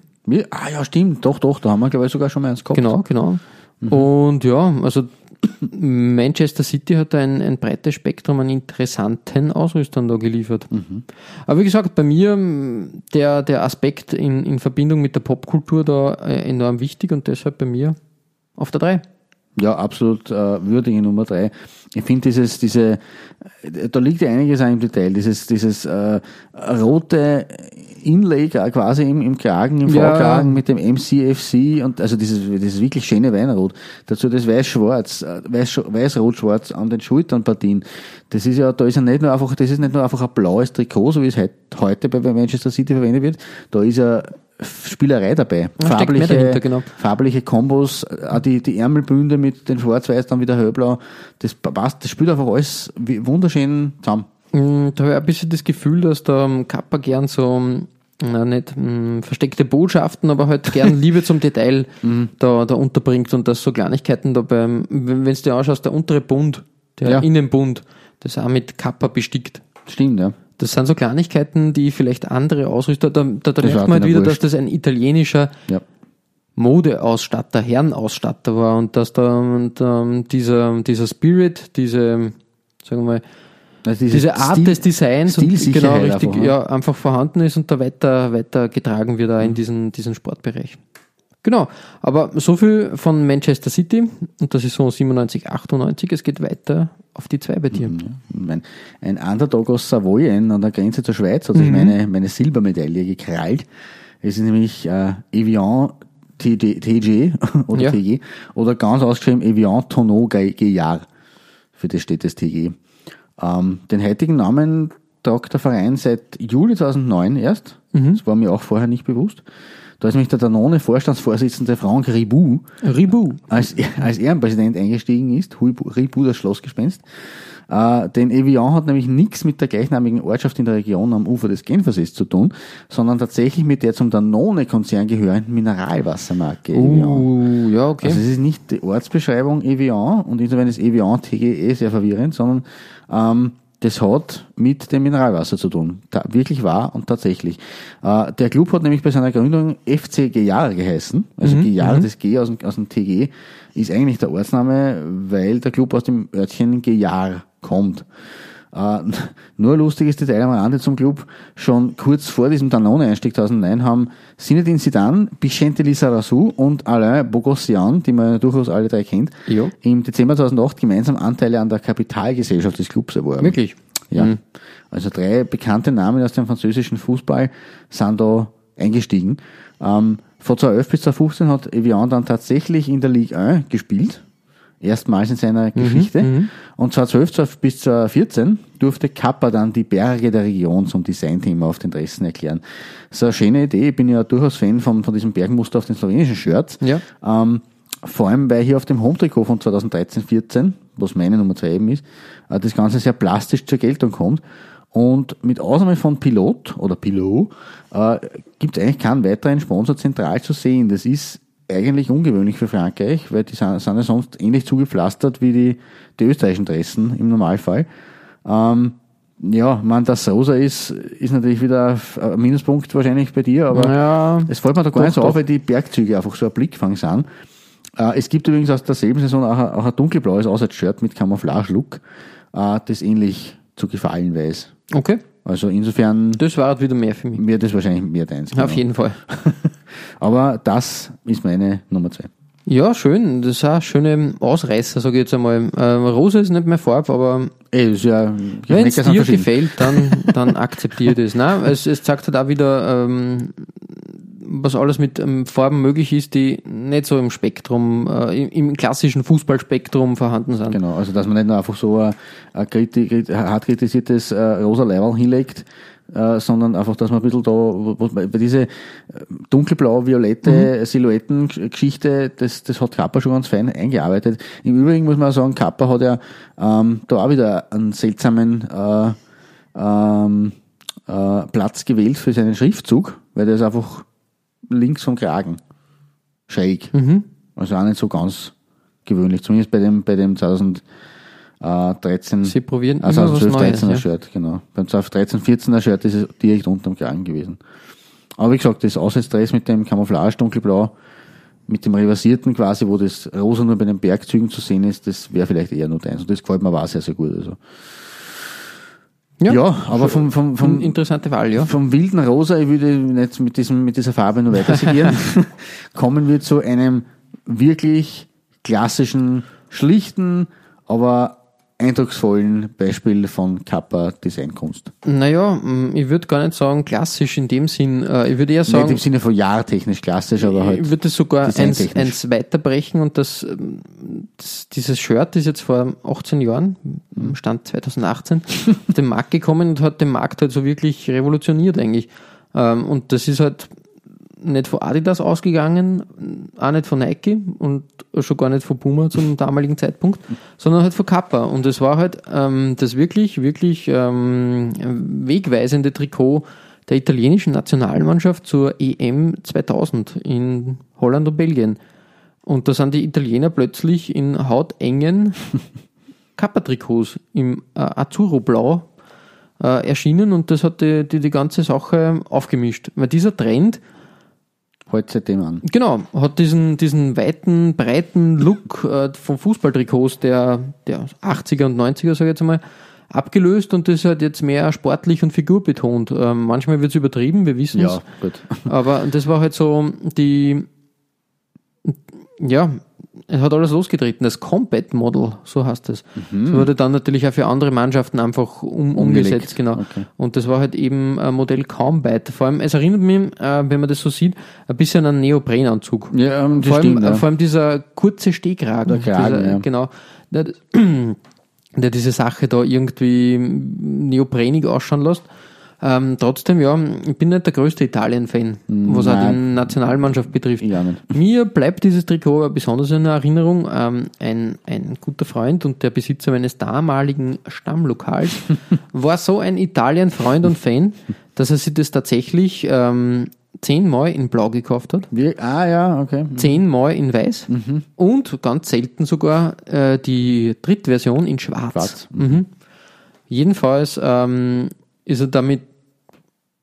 Speaker 4: ah ja, stimmt, doch, doch, da haben wir, glaube ich, sogar schon mal eins gehabt.
Speaker 3: genau, genau. Und ja, also Manchester City hat ein, ein breites Spektrum an interessanten Ausrüstern da geliefert. Aber wie gesagt, bei mir der, der Aspekt in, in Verbindung mit der Popkultur da äh, enorm wichtig und deshalb bei mir auf der 3.
Speaker 4: Ja, absolut äh, würdige Nummer drei. Ich finde dieses, diese, da liegt ja einiges auch im Detail, dieses, dieses äh, rote Inlay quasi im, im Kragen, im
Speaker 3: Ja.
Speaker 4: Vorkragen mit dem MCFC und also dieses, dieses wirklich schöne Weinrot. Dazu das weiß-schwarz, äh, weiß- weiß-rot-schwarz an den Schulternpartien. Das ist ja, da ist ja nicht nur einfach, das ist nicht nur einfach ein blaues Trikot, so wie es heut, heute bei Manchester City verwendet wird. Da ist ja Spielerei dabei.
Speaker 3: Da dahinter, genau.
Speaker 4: farbliche Kombos, auch die, die Ärmelbünde mit den Schwarz-Weiß, dann wieder hellblau, das passt, das spielt einfach alles wunderschön zusammen.
Speaker 3: Mm, Da habe ich ein bisschen das Gefühl, dass der ähm, Kappa gern so, ähm, na, nicht mm, versteckte Botschaften, aber halt gern Liebe zum Detail da, da unterbringt und dass so Kleinigkeiten da beim, wenn du dir anschaust, der untere Bund, der
Speaker 4: Ja.
Speaker 3: Innenbund, das ist auch mit Kappa bestickt.
Speaker 4: Stimmt, ja.
Speaker 3: Das sind so Kleinigkeiten, die vielleicht andere Ausrüster, da, da, da merkt man halt
Speaker 4: denen
Speaker 3: wieder, dass
Speaker 4: wurscht.
Speaker 3: das ein italienischer
Speaker 4: ja.
Speaker 3: Modeausstatter, Herrenausstatter war und dass da und, ähm, dieser, dieser Spirit, diese, sagen wir mal,
Speaker 4: Also diese,
Speaker 3: diese Art
Speaker 4: Stil-
Speaker 3: des Designs und genau richtig,
Speaker 4: einfach, ne?
Speaker 3: ja, einfach vorhanden ist und da weiter, weiter getragen wird auch in diesen, diesen Sportbereich. Genau, aber so viel von Manchester City und das ist so 97, 98, es geht weiter auf die zwei bei dir.
Speaker 4: Mein, ein Underdog aus Savoyen an der Grenze zur Schweiz hat
Speaker 3: Mhm.
Speaker 4: sich meine, meine Silbermedaille gekrallt. Es ist nämlich äh, Evian TG, TG oder
Speaker 3: Ja.
Speaker 4: TG oder ganz ausgeschrieben Evian Tonneau Gaillard. Für das steht das TG. Ähm, den heutigen Namen tragt der Verein seit Juli 2009 erst.
Speaker 3: Mhm.
Speaker 4: Das war mir auch vorher nicht bewusst. Da ist nämlich der Danone-Vorstandsvorsitzende Franck Ribou
Speaker 3: Ribu.
Speaker 4: als, als Ehrenpräsident eingestiegen ist, Ribu, das Schlossgespenst. Äh, denn Evian hat nämlich nichts mit der gleichnamigen Ortschaft in der Region am Ufer des Genfersees zu tun, sondern tatsächlich mit der zum Danone-Konzern gehörenden Mineralwassermarke Evian.
Speaker 3: Uh, ja, okay.
Speaker 4: Also es ist nicht die Ortsbeschreibung Evian und insofern ist Evian TGE sehr verwirrend, sondern ähm, das hat mit dem Mineralwasser zu tun. Ta wirklich wahr und tatsächlich. Äh, der Club hat nämlich bei seiner Gründung FC Gejare geheißen. Also
Speaker 3: Mhm,
Speaker 4: Gejare, das G aus dem, aus dem TG, ist eigentlich der Ortsname, weil der Club aus dem Örtchen Gejar kommt. Äh, nur ein lustiges Detail am Rande zum Club. Schon kurz vor diesem Danone-Einstieg 2009 haben Zinedine Zidane, Bichente Lizarazu und Alain Bogossian, die man durchaus alle drei kennt,
Speaker 3: Ja.
Speaker 4: im Dezember 2008 gemeinsam Anteile an der Kapitalgesellschaft des Clubs erworben.
Speaker 3: Wirklich?
Speaker 4: Ja. Also drei bekannte Namen aus dem französischen Fußball sind da eingestiegen. Ähm, von 2011 bis 2015 hat Evian dann tatsächlich in der Ligue 1 gespielt. Erstmals in seiner Geschichte. Und 2012 bis 2014 durfte Kappa dann die Berge der Region zum Designthema auf den Dressen erklären. So eine schöne Idee. Ich bin ja durchaus Fan von, von diesem Bergmuster auf den slowenischen Shirts.
Speaker 3: Ja.
Speaker 4: Ähm, vor allem, weil hier auf dem Home-Trikot von 2013-14, was meine Nummer 2 eben ist, äh, das Ganze sehr plastisch zur Geltung kommt. Und mit Ausnahme von Pilot oder Pilot äh, gibt es eigentlich keinen weiteren Sponsor zentral zu sehen. Das ist eigentlich ungewöhnlich für Frankreich, weil die sind, sind ja sonst ähnlich zugepflastert wie die, die österreichischen Dressen im Normalfall. Ähm, ja, man, dass Rosa ist, ist natürlich wieder ein Minuspunkt wahrscheinlich bei dir, aber
Speaker 3: Ja,
Speaker 4: es fällt mir da gar
Speaker 3: doch,
Speaker 4: nicht so auf, weil die Bergzüge einfach so ein Blickfang sind. Äh, es gibt übrigens aus derselben Saison auch ein, auch ein dunkelblaues Auswärtsshirt mit Camouflage-Look, äh, das ähnlich zu gefallen weiß.
Speaker 3: Okay.
Speaker 4: Also insofern
Speaker 3: Das war halt wieder mehr für mich.
Speaker 4: wird das wahrscheinlich mehr deins.
Speaker 3: Auf jeden Fall.
Speaker 4: Aber das ist meine Nummer zwei.
Speaker 3: Ja, schön. Das ist auch schöne Ausreißer, sage ich jetzt einmal. Ähm, Rosa ist nicht mehr Farbe, aber
Speaker 4: Ey, ist ja,
Speaker 3: wenn es dir gefällt, dann, dann akzeptiere das. Nein, es, es zeigt halt auch wieder, ähm, was alles mit ähm, Farben möglich ist, die nicht so im Spektrum, äh, im, im klassischen Fußballspektrum vorhanden sind.
Speaker 4: Genau, also dass man nicht nur einfach so ein, ein kriti, hart kritisiertes äh, rosa Leiberl hinlegt, äh, sondern einfach, dass man ein bisschen da, wo, wo, weil diese äh, dunkelblau-violette Silhouettengeschichte, das, das hat Kappa schon ganz fein eingearbeitet. Im Übrigen muss man sagen, Kappa hat ja ähm, da auch wieder einen seltsamen äh, ähm, äh, Platz gewählt für seinen Schriftzug, weil der ist einfach links vom Kragen schräg. Also auch nicht so ganz gewöhnlich, zumindest bei dem, bei dem 2013,
Speaker 3: Sie probieren
Speaker 4: also
Speaker 3: immer was
Speaker 4: 12,
Speaker 3: Neues.
Speaker 4: 13er
Speaker 3: Ja.
Speaker 4: Shirt, genau. Beim 2013, 14er Shirt ist es direkt unterm Kragen gewesen. Aber wie gesagt, das Auswärtsdress mit dem Camouflage dunkelblau mit dem Reversierten quasi, wo das Rosa nur bei den Bergzügen zu sehen ist, das wäre vielleicht eher nur deins. Und das gefällt mir auch sehr, sehr gut. Also. Ja, aber vom, vom, vom,
Speaker 3: Interessante Wahl, ja.
Speaker 4: vom wilden Rosa, ich würde nicht mit, diesem, mit dieser Farbe nur weiter seguieren, kommen wir zu einem wirklich klassischen, schlichten, aber eindrucksvollen Beispiel von Kappa Designkunst.
Speaker 3: Naja, ich würde gar nicht sagen klassisch in dem Sinn. Äh, Ich würde eher
Speaker 4: Nicht
Speaker 3: sagen,
Speaker 4: im Sinne von jahrtechnisch klassisch, aber halt.
Speaker 3: ich würde es sogar eins, eins weiterbrechen und das, ähm, das, dieses Shirt ist jetzt vor 18 Jahren,
Speaker 4: Mhm.
Speaker 3: Stand 2018, auf den Markt gekommen und hat den Markt halt so wirklich revolutioniert eigentlich. Ähm, Und das ist halt nicht von Adidas ausgegangen, auch nicht von Nike und schon gar nicht von Puma zum damaligen Zeitpunkt, sondern halt von Kappa. Und es war halt ähm, das wirklich, wirklich ähm, wegweisende Trikot der italienischen Nationalmannschaft zur EM 2000 in Holland und Belgien. Und da sind die Italiener plötzlich in hautengen Kappa-Trikots im äh, Azzurro-Blau äh, erschienen und das hat die, die, die ganze Sache aufgemischt. Weil dieser Trend,
Speaker 4: Halt seitdem an.
Speaker 3: Genau, hat diesen, diesen weiten, breiten Look äh, von Fußballtrikots der, der 80er und 90er, sage ich jetzt mal, abgelöst und das ist halt jetzt mehr sportlich und figurbetont. Ähm, manchmal wird es übertrieben, wir wissen es.
Speaker 4: Ja, gut.
Speaker 3: Aber das war halt so die, ja, es hat alles losgetreten. Das Combat Model, so heißt es. Das wurde dann natürlich auch für andere Mannschaften einfach um, umgesetzt, genau.
Speaker 4: Okay.
Speaker 3: Und das war halt eben ein Modell Combat. Vor allem, es erinnert mich, äh, wenn man das so sieht, ein bisschen an einen Neoprenanzug.
Speaker 4: Ja, ähm, das
Speaker 3: vor, allem,
Speaker 4: stimmt, ja.
Speaker 3: vor allem dieser kurze Stehkragen.
Speaker 4: Der Kragen,
Speaker 3: dieser,
Speaker 4: ja.
Speaker 3: Genau. Der, der diese Sache da irgendwie neoprenig ausschauen lässt. Ähm, trotzdem, ja, ich bin nicht der größte Italien-Fan, was auch
Speaker 4: Nein.
Speaker 3: die Nationalmannschaft betrifft.
Speaker 4: Auch nicht.
Speaker 3: Mir bleibt dieses Trikot aber besonders in Erinnerung. Ähm, ein, ein guter Freund und der Besitzer meines damaligen Stammlokals war so ein Italien-Freund und Fan, dass er sich das tatsächlich ähm, zehnmal in Blau gekauft hat,
Speaker 4: Wir, ah, ja, okay.
Speaker 3: zehnmal in Weiß
Speaker 4: Mhm.
Speaker 3: und ganz selten sogar äh, die Drittversion in Schwarz.
Speaker 4: Schwarz.
Speaker 3: Mhm. Jedenfalls ähm, ist er damit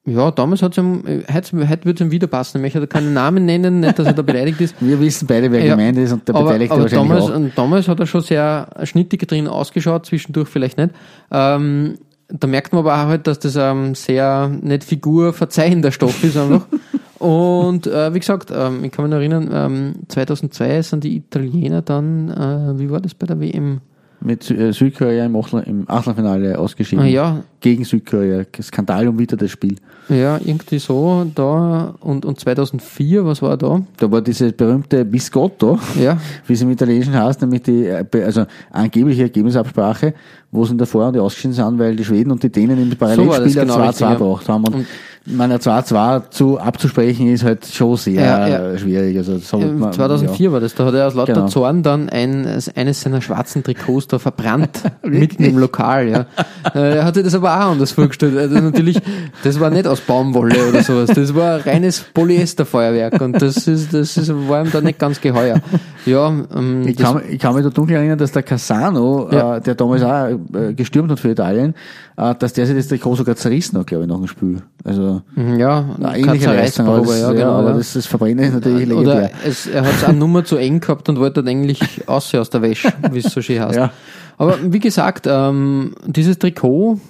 Speaker 3: ja, damals hat es ihm, äh, heute, heute würde es ihm wieder passen. Ich möchte keinen Namen nennen, nicht, dass er da beleidigt ist.
Speaker 4: Wir wissen beide, wer
Speaker 3: Ja.
Speaker 4: gemeint ist und der
Speaker 3: aber,
Speaker 4: Beteiligte
Speaker 3: aber
Speaker 4: wahrscheinlich
Speaker 3: damals,
Speaker 4: auch.
Speaker 3: und damals hat er schon sehr schnittig drin ausgeschaut, zwischendurch vielleicht nicht. Ähm, da merkt man aber auch halt, dass das ähm, sehr nicht figurverzeihender Stoff ist einfach. Und äh, wie gesagt, ähm, ich kann mich noch erinnern, ähm, 2002 sind die Italiener dann, äh, wie war das bei der WM?
Speaker 4: Mit äh, Südkorea im, Achtel, im Achtelfinale ausgeschieden.
Speaker 3: Ah, ja.
Speaker 4: Gegen Südkorea. Skandal um wieder das Spiel.
Speaker 3: Ja, irgendwie so da und, und 2004, was war da?
Speaker 4: Da war dieses berühmte Biscotto,
Speaker 3: Ja,
Speaker 4: wie es im Italienischen heißt, nämlich die äh, also angebliche Ergebnisabsprache, wo sie in der Vorrunde ausgeschieden sind, weil die Schweden und die Dänen im Parallelspiel
Speaker 3: genau,
Speaker 4: ein 2-2
Speaker 3: richtig, ja.
Speaker 4: gebracht haben. Und,
Speaker 3: Und-
Speaker 4: man ein 2-2 zu abzusprechen ist halt schon sehr
Speaker 3: Ja, ja.
Speaker 4: schwierig. Also so
Speaker 3: Ähm,
Speaker 4: man-
Speaker 3: 2004 war das, da hat er aus lauter
Speaker 4: Genau.
Speaker 3: Zorn dann ein, eines seiner schwarzen Trikots da verbrannt, mitten im Lokal, ja. Äh, Er hatte das aber auch anders vorgestellt. Also natürlich, das war nicht aus Baumwolle oder sowas, das war reines Polyesterfeuerwerk und das ist, das ist, war ihm da nicht ganz geheuer. Ja, ähm,
Speaker 4: Ich
Speaker 3: das,
Speaker 4: kann, ich kann mich da dunkel erinnern, dass der Casano,
Speaker 3: Ja.
Speaker 4: äh, der damals auch äh, gestürmt hat für Italien, äh, dass der sich das Trikot sogar zerrissen hat, glaube ich, nach dem Spiel. Also
Speaker 3: ja,
Speaker 4: eine
Speaker 3: keine
Speaker 4: ähnliche Leistung, aber, das,
Speaker 3: ja,
Speaker 4: ja,
Speaker 3: genau.
Speaker 4: aber
Speaker 3: ja.
Speaker 4: das, das Verbrennen ist natürlich
Speaker 3: Oder
Speaker 4: legendär.
Speaker 3: es, er hat es auch Nummer zu eng gehabt und wollte dann eigentlich aussehen aus der Wäsche, wie es so schön heißt.
Speaker 4: Ja.
Speaker 3: Aber wie gesagt, ähm, dieses Trikot,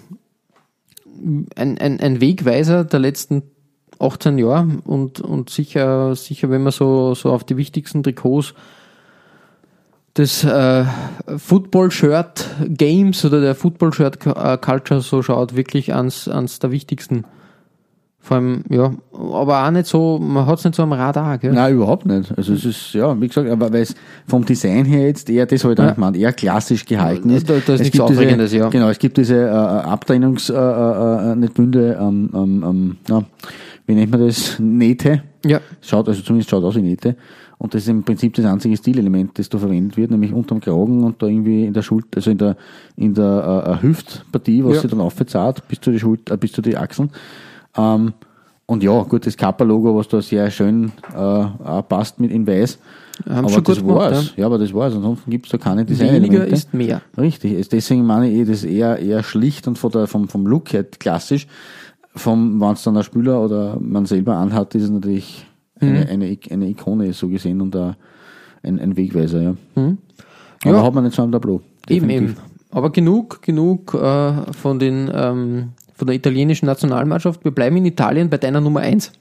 Speaker 3: ein, ein, ein Wegweiser der letzten 18 Jahre und, und sicher, sicher, wenn man so, so auf die wichtigsten Trikots des äh, Football-Shirt Games oder der Football-Shirt äh, Culture so schaut, wirklich ans, ans der wichtigsten. Vor allem, ja, aber auch nicht so, man hat es nicht so am Radar, gell?
Speaker 4: Nein, überhaupt nicht. Also es ist, ja, wie gesagt, aber weil es vom Design her jetzt eher, das ich
Speaker 3: Ja.
Speaker 4: ja. gemeint, eher klassisch gehalten ist.
Speaker 3: Da- da ist
Speaker 4: es
Speaker 3: nichts
Speaker 4: gibt
Speaker 3: Aufregendes,
Speaker 4: diese,
Speaker 3: ja.
Speaker 4: Genau, es gibt diese äh, Abtrennungs, äh, äh, äh, nicht Bünde, ähm, ähm, ähm, na, wie nennt man das? Nähte.
Speaker 3: Ja.
Speaker 4: Schaut, also zumindest schaut aus wie Nähte. Und das ist im Prinzip das einzige Stilelement, das da verwendet wird, nämlich unterm Kragen und da irgendwie in der Schulter, also in der, in der äh, äh, Hüftpartie, was
Speaker 3: Ja.
Speaker 4: sie dann aufzahlt, bis zu die Schulter, äh, bis zu die Achseln. Ähm, und ja, gut, das Kappa-Logo, was da sehr schön äh, passt mit in Weiß.
Speaker 3: Haben
Speaker 4: aber das
Speaker 3: gut gemacht,
Speaker 4: war's. Ja. aber das war's. Ansonsten gibt's da keine
Speaker 3: Weniger
Speaker 4: Design-Elemente.
Speaker 3: ist mehr.
Speaker 4: Richtig. Deswegen meine ich, das eher, eher schlicht und von der, vom, vom Look her klassisch. Vom, wenn es dann ein Spieler oder man selber anhat, ist es natürlich eine, eine, eine Ikone so gesehen und ein, ein, Wegweiser, ja. Aber
Speaker 3: Ja.
Speaker 4: hat man nicht so am Tableau.
Speaker 3: Eben,
Speaker 4: Definitiv.
Speaker 3: eben. Aber genug, genug äh, von den ähm, von der italienischen Nationalmannschaft. Wir bleiben in Italien bei deiner Nummer eins.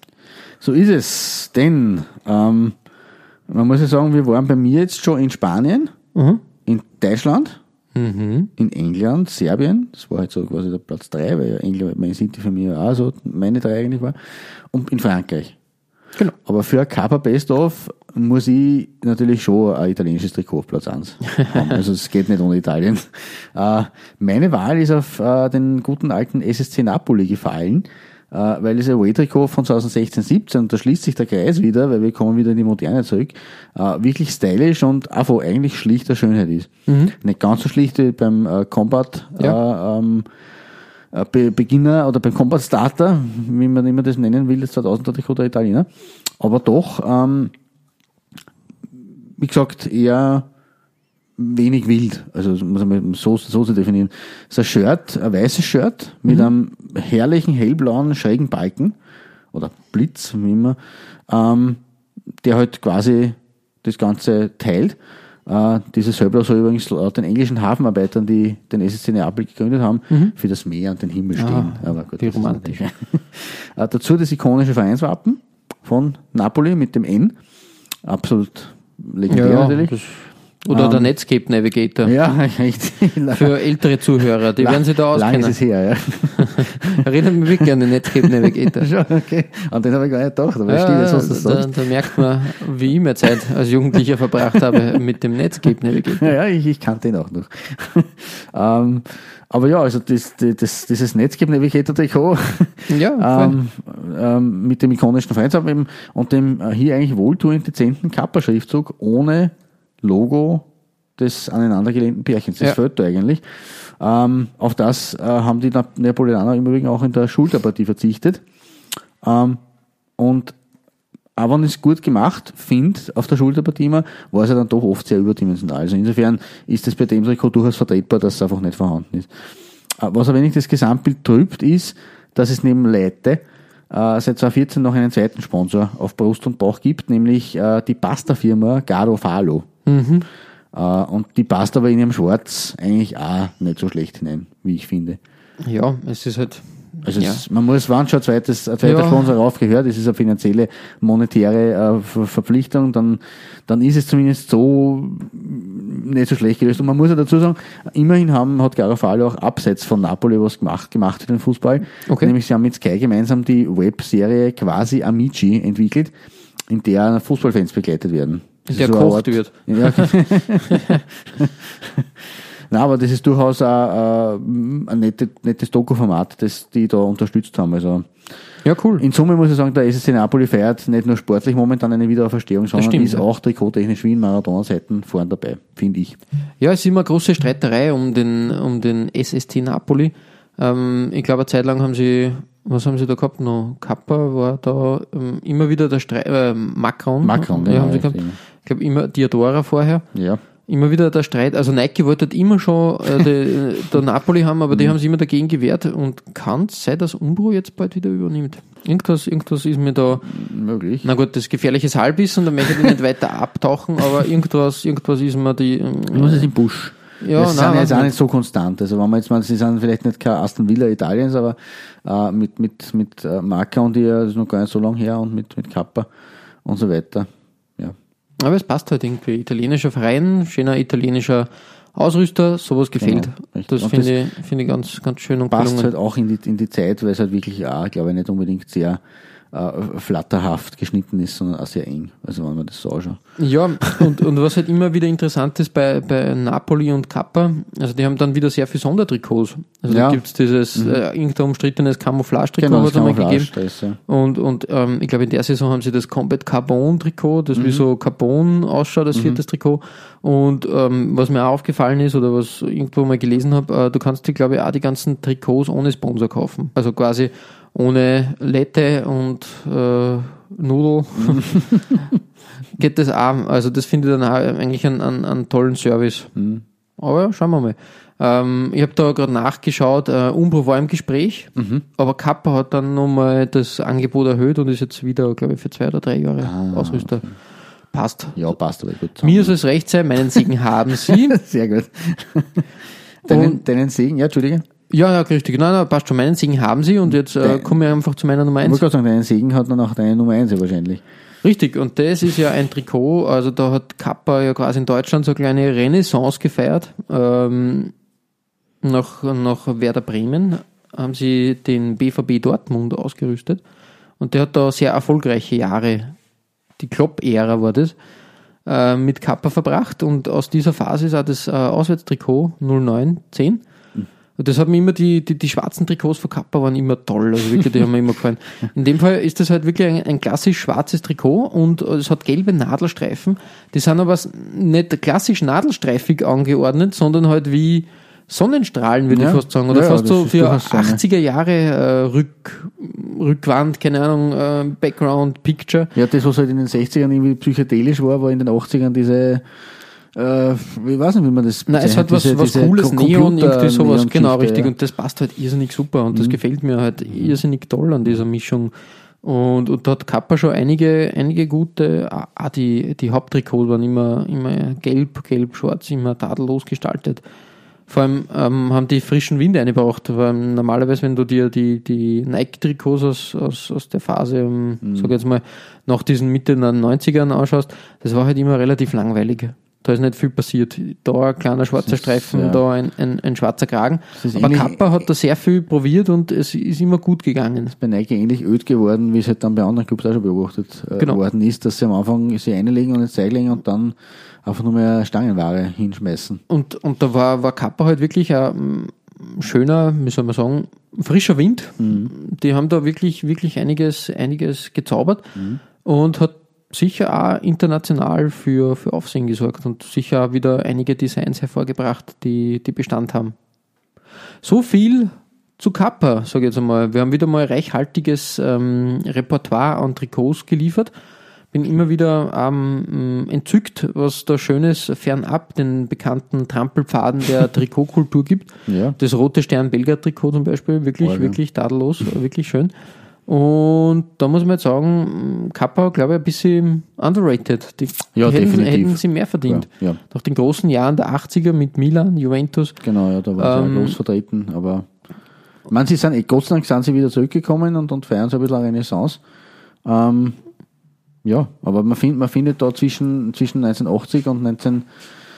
Speaker 4: So ist es, denn ähm, man muss ja sagen, wir waren bei mir jetzt schon in Spanien, in Deutschland, in England, Serbien, das war halt so quasi der Platz drei, weil ja England, Man City für mich auch so meine drei eigentlich war, und in Frankreich.
Speaker 3: Genau.
Speaker 4: Aber für ein Kappa Best of muss ich natürlich schon ein italienisches Trikot auf Platz 1 haben. Also es geht nicht ohne Italien. Äh, meine Wahl ist auf äh, den guten alten SSC Napoli gefallen, äh, weil das Away-Trikot von 2016-17, und da schließt sich der Kreis wieder, weil wir kommen wieder in die Moderne zurück, wirklich stylisch und einfach eigentlich schlichter Schönheit ist. Nicht ganz so schlicht wie beim Combat
Speaker 3: Ja.
Speaker 4: äh, ähm, äh, Be Beginner oder beim Combat Starter, wie man immer das nennen will, das 2000er Trikot der Italiener. Aber doch, ähm, wie gesagt, eher wenig wild. Also das muss man so, so zu definieren. Es ist ein Shirt, ein weißes Shirt mit einem herrlichen hellblauen schrägen Balken oder Blitz, wie immer, ähm, der halt quasi das Ganze teilt. Äh, dieses Hellblau soll übrigens laut den englischen Hafenarbeitern, die den SSC Neapel gegründet haben, für das Meer und den Himmel stehen. Aber gut,
Speaker 3: wie
Speaker 4: das ist
Speaker 3: romantisch.
Speaker 4: äh, dazu das ikonische Vereinswappen von Napoli mit dem N. Absolut legendär natürlich.
Speaker 3: das, oder der Netscape Navigator.
Speaker 4: Ja, richtig.
Speaker 3: Für ältere Zuhörer, die werden sich da
Speaker 4: Lang ist
Speaker 3: auskennen.
Speaker 4: es her, ja.
Speaker 3: Erinnert mich wirklich an den Netscape Navigator.
Speaker 4: Schon, okay. An den habe ich gar nicht gedacht, aber
Speaker 3: Ja,
Speaker 4: stimmt, du es
Speaker 3: da, da merkt man, wie ich mehr Zeit als Jugendlicher verbracht habe mit dem Netscape Navigator.
Speaker 4: Ja, ja, ich, ich kannte ihn auch noch. ähm, aber ja, also das, das, dieses Netscape Navigator Trikot
Speaker 3: Ja,
Speaker 4: ähm, ähm, mit dem ikonischen Vereinswappen eben und dem äh, hier eigentlich wohltuend dezenten Kappa-Schriftzug ohne Logo des aneinandergelehnten Pärchens. Das
Speaker 3: Ja.
Speaker 4: fehlt da eigentlich. Ähm, auf das äh, haben die Nap- Neapolitaner im Übrigen auch in der Schulterpartie verzichtet. Ähm, und aber wenn es gut gemacht finde, auf der Schulterpartie immer, war es ja dann doch oft sehr überdimensional. Also insofern ist es bei dem Trikot durchaus vertretbar, dass es einfach nicht vorhanden ist. Äh, Was ein wenig das Gesamtbild trübt, ist, dass es neben Leite äh, seit 2014 noch einen zweiten Sponsor auf Brust und Bauch gibt, nämlich äh, die Pasta-Firma Garofalo. Äh, und die passt aber in ihrem Schwarz eigentlich auch nicht so schlecht hinein, wie ich finde.
Speaker 3: ja, es ist halt.
Speaker 4: Also
Speaker 3: ja.
Speaker 4: es, man muss, wenn schon ein, zweites, ein zweiter
Speaker 3: Ja.
Speaker 4: Sponsor raufgehört, es ist eine finanzielle, monetäre äh, Ver Verpflichtung, dann, dann ist es zumindest so nicht so schlecht gelöst. Und man muss ja dazu sagen, immerhin haben, hat Garofalo auch abseits von Napoli was gemacht, gemacht für den Fußball.
Speaker 3: Okay.
Speaker 4: Nämlich sie haben mit Sky gemeinsam die Webserie quasi Amici entwickelt, in der Fußballfans begleitet werden. Das
Speaker 3: Der
Speaker 4: so
Speaker 3: gekocht wird.
Speaker 4: Ja. Na, aber das ist durchaus ein, ein, ein nette, nettes Doku-Format, das die da unterstützt haben. Also
Speaker 3: Ja, cool.
Speaker 4: in Summe muss ich sagen, der SSC Napoli feiert nicht nur sportlich momentan eine Wiederauferstehung, sondern
Speaker 3: stimmt,
Speaker 4: ist
Speaker 3: ja.
Speaker 4: auch trikottechnisch wie in Marathonseiten vorn dabei, finde ich.
Speaker 3: Ja, es ist immer eine große Streiterei um den, um den SST Napoli. Ähm, ich glaube, eine Zeit lang haben sie, was haben sie da gehabt noch? Kappa war da ähm, immer wieder der Streit, äh, Macron.
Speaker 4: Macron,
Speaker 3: ja,
Speaker 4: genau,
Speaker 3: haben sie gehabt. Ich glaube, immer Diadora vorher.
Speaker 4: Ja.
Speaker 3: Immer wieder der Streit. Also Nike wollte halt immer schon äh, die, der Napoli haben, aber
Speaker 4: Mhm.
Speaker 3: die haben sich immer dagegen gewehrt und kann es sein, dass Umbro jetzt bald wieder übernimmt. Irgendwas, irgendwas ist mir da,
Speaker 4: Möglich.
Speaker 3: na gut, das gefährliches Halbwissen, da möchte ich nicht weiter abtauchen, aber irgendwas, irgendwas ist mir die, ähm,
Speaker 4: Nur ist im Busch.
Speaker 3: Ja,
Speaker 4: das
Speaker 3: nein,
Speaker 4: sind jetzt auch
Speaker 3: nicht.
Speaker 4: so konstant. Also wenn man jetzt mal, sie sind vielleicht nicht kein Aston Villa Italiens, aber äh, mit, mit, mit äh, Marca und ihr, das ist noch gar nicht so lang her und mit, mit Kappa und so weiter.
Speaker 3: Aber es passt halt irgendwie. Italienischer Verein, schöner italienischer Ausrüster, sowas gefällt.
Speaker 4: Genau,
Speaker 3: das finde ich, finde ich ganz, ganz schön und
Speaker 4: passt
Speaker 3: gelungen.
Speaker 4: halt auch in die, in die Zeit, weil es halt wirklich auch, glaube ich, nicht unbedingt sehr äh, flatterhaft geschnitten ist, sondern auch sehr eng. Also wenn man das so anschaut.
Speaker 3: Ja, und, und was halt immer wieder interessant ist bei, bei Napoli und Kappa, also die haben dann wieder sehr viel Sondertrikots. Also
Speaker 4: Ja. Mhm.
Speaker 3: da gibt's dieses äh, irgendein umstrittenes Camouflage-Trikot,
Speaker 4: Genau, das
Speaker 3: es einmal
Speaker 4: Camouflage,
Speaker 3: gegeben.
Speaker 4: ist, ja.
Speaker 3: Und, und ähm, ich glaube, in der Saison haben sie das Combat Carbon Trikot, das
Speaker 4: Mhm.
Speaker 3: wie so Carbon ausschaut, als viertes Trikot. Und ähm, was mir auch aufgefallen ist oder was irgendwo mal gelesen habe, äh, du kannst dir, glaube ich, auch die ganzen Trikots ohne Sponsor kaufen. Also quasi ohne Lette und äh, Nudel. Geht das auch. Also das finde ich dann auch eigentlich einen, einen, einen tollen Service.
Speaker 4: Mhm.
Speaker 3: Aber ja, schauen wir mal. Ähm, ich habe da gerade nachgeschaut, äh, Umbro war im Gespräch, aber Kappa hat dann nochmal das Angebot erhöht und ist jetzt wieder, glaube ich, für zwei oder drei Jahre Ausrüster. Passt.
Speaker 4: Ja, passt aber gut.
Speaker 3: Mir soll es recht sein, meinen Segen haben Sie.
Speaker 4: Sehr gut. deinen, deinen Segen, ja, Entschuldige.
Speaker 3: Ja, ja, richtig. Nein, nein, passt schon. Meinen Segen haben Sie und jetzt äh,
Speaker 4: Dein-
Speaker 3: komme ich einfach zu meiner Nummer
Speaker 4: Ich
Speaker 3: eins.
Speaker 4: wollte gerade sagen, deinen Segen hat dann auch deine Nummer 1 wahrscheinlich.
Speaker 3: Richtig, und das ist ja ein Trikot, also da hat Kappa ja quasi in Deutschland so eine kleine Renaissance gefeiert. Ähm, nach, nach Werder Bremen haben sie den BVB Dortmund ausgerüstet und der hat da sehr erfolgreiche Jahre, die Klopp-Ära war das, äh, mit Kappa verbracht und aus dieser Phase ist auch das äh, Auswärtstrikot 0910 und das hat mir immer, die, die, die schwarzen Trikots von Kappa waren immer toll, also wirklich, die haben mir immer gefallen. In dem Fall ist das halt wirklich ein, ein klassisch schwarzes Trikot und es hat gelbe Nadelstreifen. Die sind aber nicht klassisch nadelstreifig angeordnet, sondern halt wie Sonnenstrahlen, würde
Speaker 4: Ja.
Speaker 3: ich fast sagen. Oder
Speaker 4: Ja,
Speaker 3: fast so für
Speaker 4: durchaus Sonne.
Speaker 3: 80er Jahre äh, Rück, Rückwand, keine Ahnung, äh, Background, Picture.
Speaker 4: Ja, das, was halt in den 60ern irgendwie psychedelisch war, war in den 80ern diese, äh, ich weiß nicht, wie man das
Speaker 3: Nein, es hat was,
Speaker 4: diese-
Speaker 3: was
Speaker 4: diese
Speaker 3: cooles
Speaker 4: Co-
Speaker 3: Neon, irgendwie sowas,
Speaker 4: Computer-
Speaker 3: genau, richtig.
Speaker 4: ja.
Speaker 3: Und das passt halt irrsinnig super und
Speaker 4: Mhm.
Speaker 3: das gefällt mir halt irrsinnig toll an dieser Mischung. Und, und da hat Kappa schon einige, einige gute, ah, die, die Haupttrikots waren immer, immer gelb, gelb, schwarz, immer tadellos gestaltet. Vor allem ähm, haben die frischen Winde eingebracht, weil normalerweise, wenn du dir die, die Nike-Trikots aus, aus, aus der Phase, ähm,
Speaker 4: Mhm.
Speaker 3: sag jetzt mal, nach diesen Mitte der 90ern anschaust, das war halt immer relativ langweilig. Da ist nicht viel passiert. Da ein kleiner schwarzer
Speaker 4: Das ist,
Speaker 3: Streifen,
Speaker 4: ja.
Speaker 3: da ein, ein, ein schwarzer Kragen.
Speaker 4: Das ist
Speaker 3: Aber Kappa hat da sehr viel probiert und es ist immer gut gegangen.
Speaker 4: bei Nike ähnlich öd geworden, wie es halt dann bei anderen Clubs auch schon beobachtet äh,
Speaker 3: Genau.
Speaker 4: worden ist, dass sie am Anfang sie einlegen und ins Zeug legen und dann einfach nur mehr Stangenware hinschmeißen.
Speaker 3: Und, und da war, war Kappa halt wirklich ein mm, schöner, wie soll man sagen, frischer Wind. Die haben da wirklich, wirklich einiges, einiges gezaubert und hat sicher auch international für, für Aufsehen gesorgt und sicher auch wieder einige Designs hervorgebracht, die, die Bestand haben. So viel zu Kappa, sage ich jetzt einmal. Wir haben wieder mal reichhaltiges ähm, Repertoire an Trikots geliefert. Bin immer wieder ähm, entzückt, was da Schönes fernab den bekannten Trampelpfaden der Trikotkultur gibt.
Speaker 4: Ja.
Speaker 3: Das rote Stern Belgrad Trikot zum Beispiel, wirklich,
Speaker 4: Voll, ja.
Speaker 3: wirklich tadellos, wirklich schön. Und da muss man jetzt sagen, Kappa, glaube ich, ein bisschen underrated. Die,
Speaker 4: Ja,
Speaker 3: die hätten, hätten sie mehr verdient.
Speaker 4: Ja, ja.
Speaker 3: Nach den großen Jahren der 80er mit Milan, Juventus.
Speaker 4: Genau, ja, da waren sie
Speaker 3: Ähm,
Speaker 4: ja groß vertreten, aber man, sie sind, eh, Gott sei Dank sind sie wieder zurückgekommen und, und feiern so ein bisschen eine Renaissance. Ähm, ja, aber man, find, man findet da zwischen, zwischen 1980 und 19,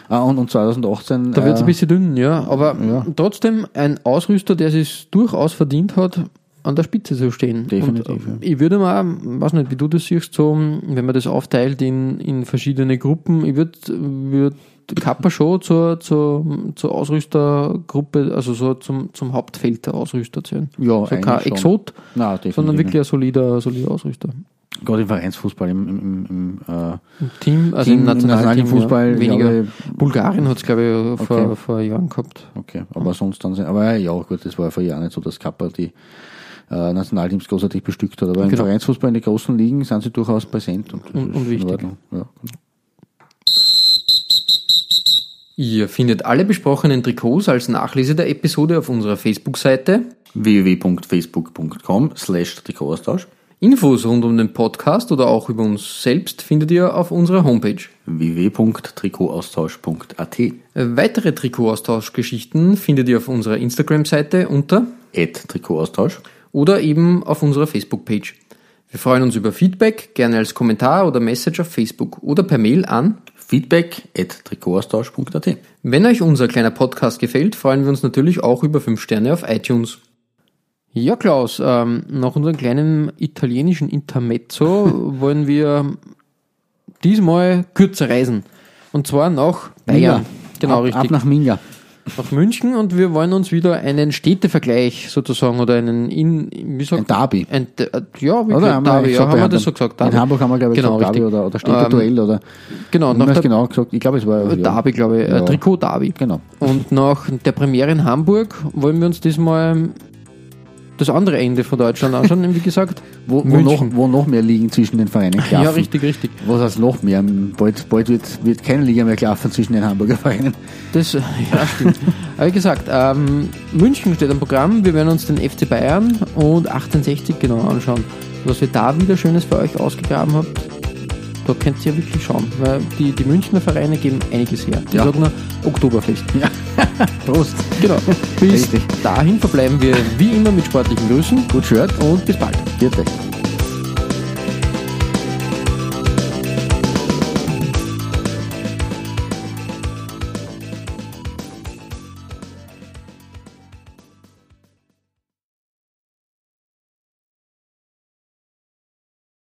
Speaker 4: äh, und, und 2018
Speaker 3: Da wird es
Speaker 4: äh,
Speaker 3: ein bisschen dünn, ja. Aber
Speaker 4: Ja.
Speaker 3: trotzdem ein Ausrüster, der sich durchaus verdient hat, an der Spitze zu stehen.
Speaker 4: Definitiv,
Speaker 3: Und, äh, Ich würde mal, weiß nicht, wie du das siehst, so, wenn man das aufteilt in, in verschiedene Gruppen, ich würde würd Kappa schon zur, zur, zur Ausrüstergruppe, also so zum, zum Hauptfeld der Ausrüster zählen.
Speaker 4: Ja,
Speaker 3: so
Speaker 4: eigentlich
Speaker 3: kein
Speaker 4: schon.
Speaker 3: Exot,
Speaker 4: Nein,
Speaker 3: sondern wirklich ein solider, solider Ausrüster.
Speaker 4: Gerade im Vereinsfußball, im, im, im, äh,
Speaker 3: Im Team, also
Speaker 4: Team,
Speaker 3: im
Speaker 4: nationalen Fußball,
Speaker 3: ja, weniger.
Speaker 4: glaube
Speaker 3: Bulgarien hat es, glaube ich, vor,
Speaker 4: Okay.
Speaker 3: vor Jahren gehabt.
Speaker 4: Okay, aber sonst dann, sind- aber ja, gut, das war ja vor Jahren nicht so, dass Kappa die äh, Nationalteams großartig bestückt hat. Aber im
Speaker 3: Genau.
Speaker 4: Vereinsfußball in den großen Ligen sind sie durchaus präsent und,
Speaker 3: Und- und wichtig.
Speaker 4: Ja.
Speaker 3: Ihr findet alle besprochenen Trikots als Nachlese der Episode auf unserer Facebook-Seite.
Speaker 4: www.facebook.com slash Trikotaustausch
Speaker 3: Infos rund um den Podcast oder auch über uns selbst findet ihr auf unserer Homepage.
Speaker 4: www.trikotaustausch.at
Speaker 3: Weitere Trikotaustauschgeschichten findet ihr auf unserer Instagram-Seite unter
Speaker 4: at Trikotaustausch
Speaker 3: oder eben auf unserer Facebook-Page. Wir freuen uns über Feedback, gerne als Kommentar oder Message auf Facebook oder per Mail an.
Speaker 4: feedback at Trikotaustausch.at
Speaker 3: Wenn euch unser kleiner Podcast gefällt, freuen wir uns natürlich auch über 5 Sterne auf iTunes. Ja, Klaus, ähm, nach unserem kleinen italienischen Intermezzo wollen wir diesmal kürzer reisen. Und zwar nach Bayern. Genau,
Speaker 4: ab,
Speaker 3: richtig.
Speaker 4: Ab nach Minga.
Speaker 3: Nach München und wir wollen uns wieder einen Städtevergleich sozusagen oder einen in, wie sagt
Speaker 4: Ein Derby.
Speaker 3: Ein, äh, ja, wirklich
Speaker 4: Oder? Haben wir
Speaker 3: Derby, ja, haben wir das so gesagt?
Speaker 4: In Hamburg haben wir, glaube ich,
Speaker 3: genau,
Speaker 4: gesagt Derby oder, oder Städteduell oder
Speaker 3: Genau,
Speaker 4: wie
Speaker 3: nach der
Speaker 4: genau gesagt? Ich glaube, es war ja,
Speaker 3: Derby, glaube ich, äh,
Speaker 4: Ja.
Speaker 3: Trikot-Derby.
Speaker 4: Genau.
Speaker 3: Und nach der Premiere in Hamburg wollen wir uns diesmal das andere Ende von Deutschland anschauen, nämlich wie gesagt,
Speaker 4: Wo, wo, noch, wo noch mehr Ligen zwischen den Vereinen klaffen.
Speaker 3: Ja, richtig, richtig.
Speaker 4: Was heißt noch mehr? Bald, bald wird, wird keine Liga mehr klaffen zwischen den Hamburger Vereinen.
Speaker 3: Das, ja, stimmt. Aber wie gesagt, ähm, München steht am Programm. Wir werden uns den FC Bayern und 1860 genau anschauen. Was wir da wieder Schönes für euch ausgegraben habt, da könnt ihr wirklich schauen. Weil die, die Münchner Vereine geben einiges her. Ich
Speaker 4: Ja.
Speaker 3: sag nur Oktoberfest.
Speaker 4: Prost.
Speaker 3: Genau. Bis
Speaker 4: Richtig.
Speaker 3: dahin verbleiben wir wie immer mit sportlichen Grüßen.
Speaker 4: Gut Shirt.
Speaker 3: Und bis bald.
Speaker 4: Viert euch.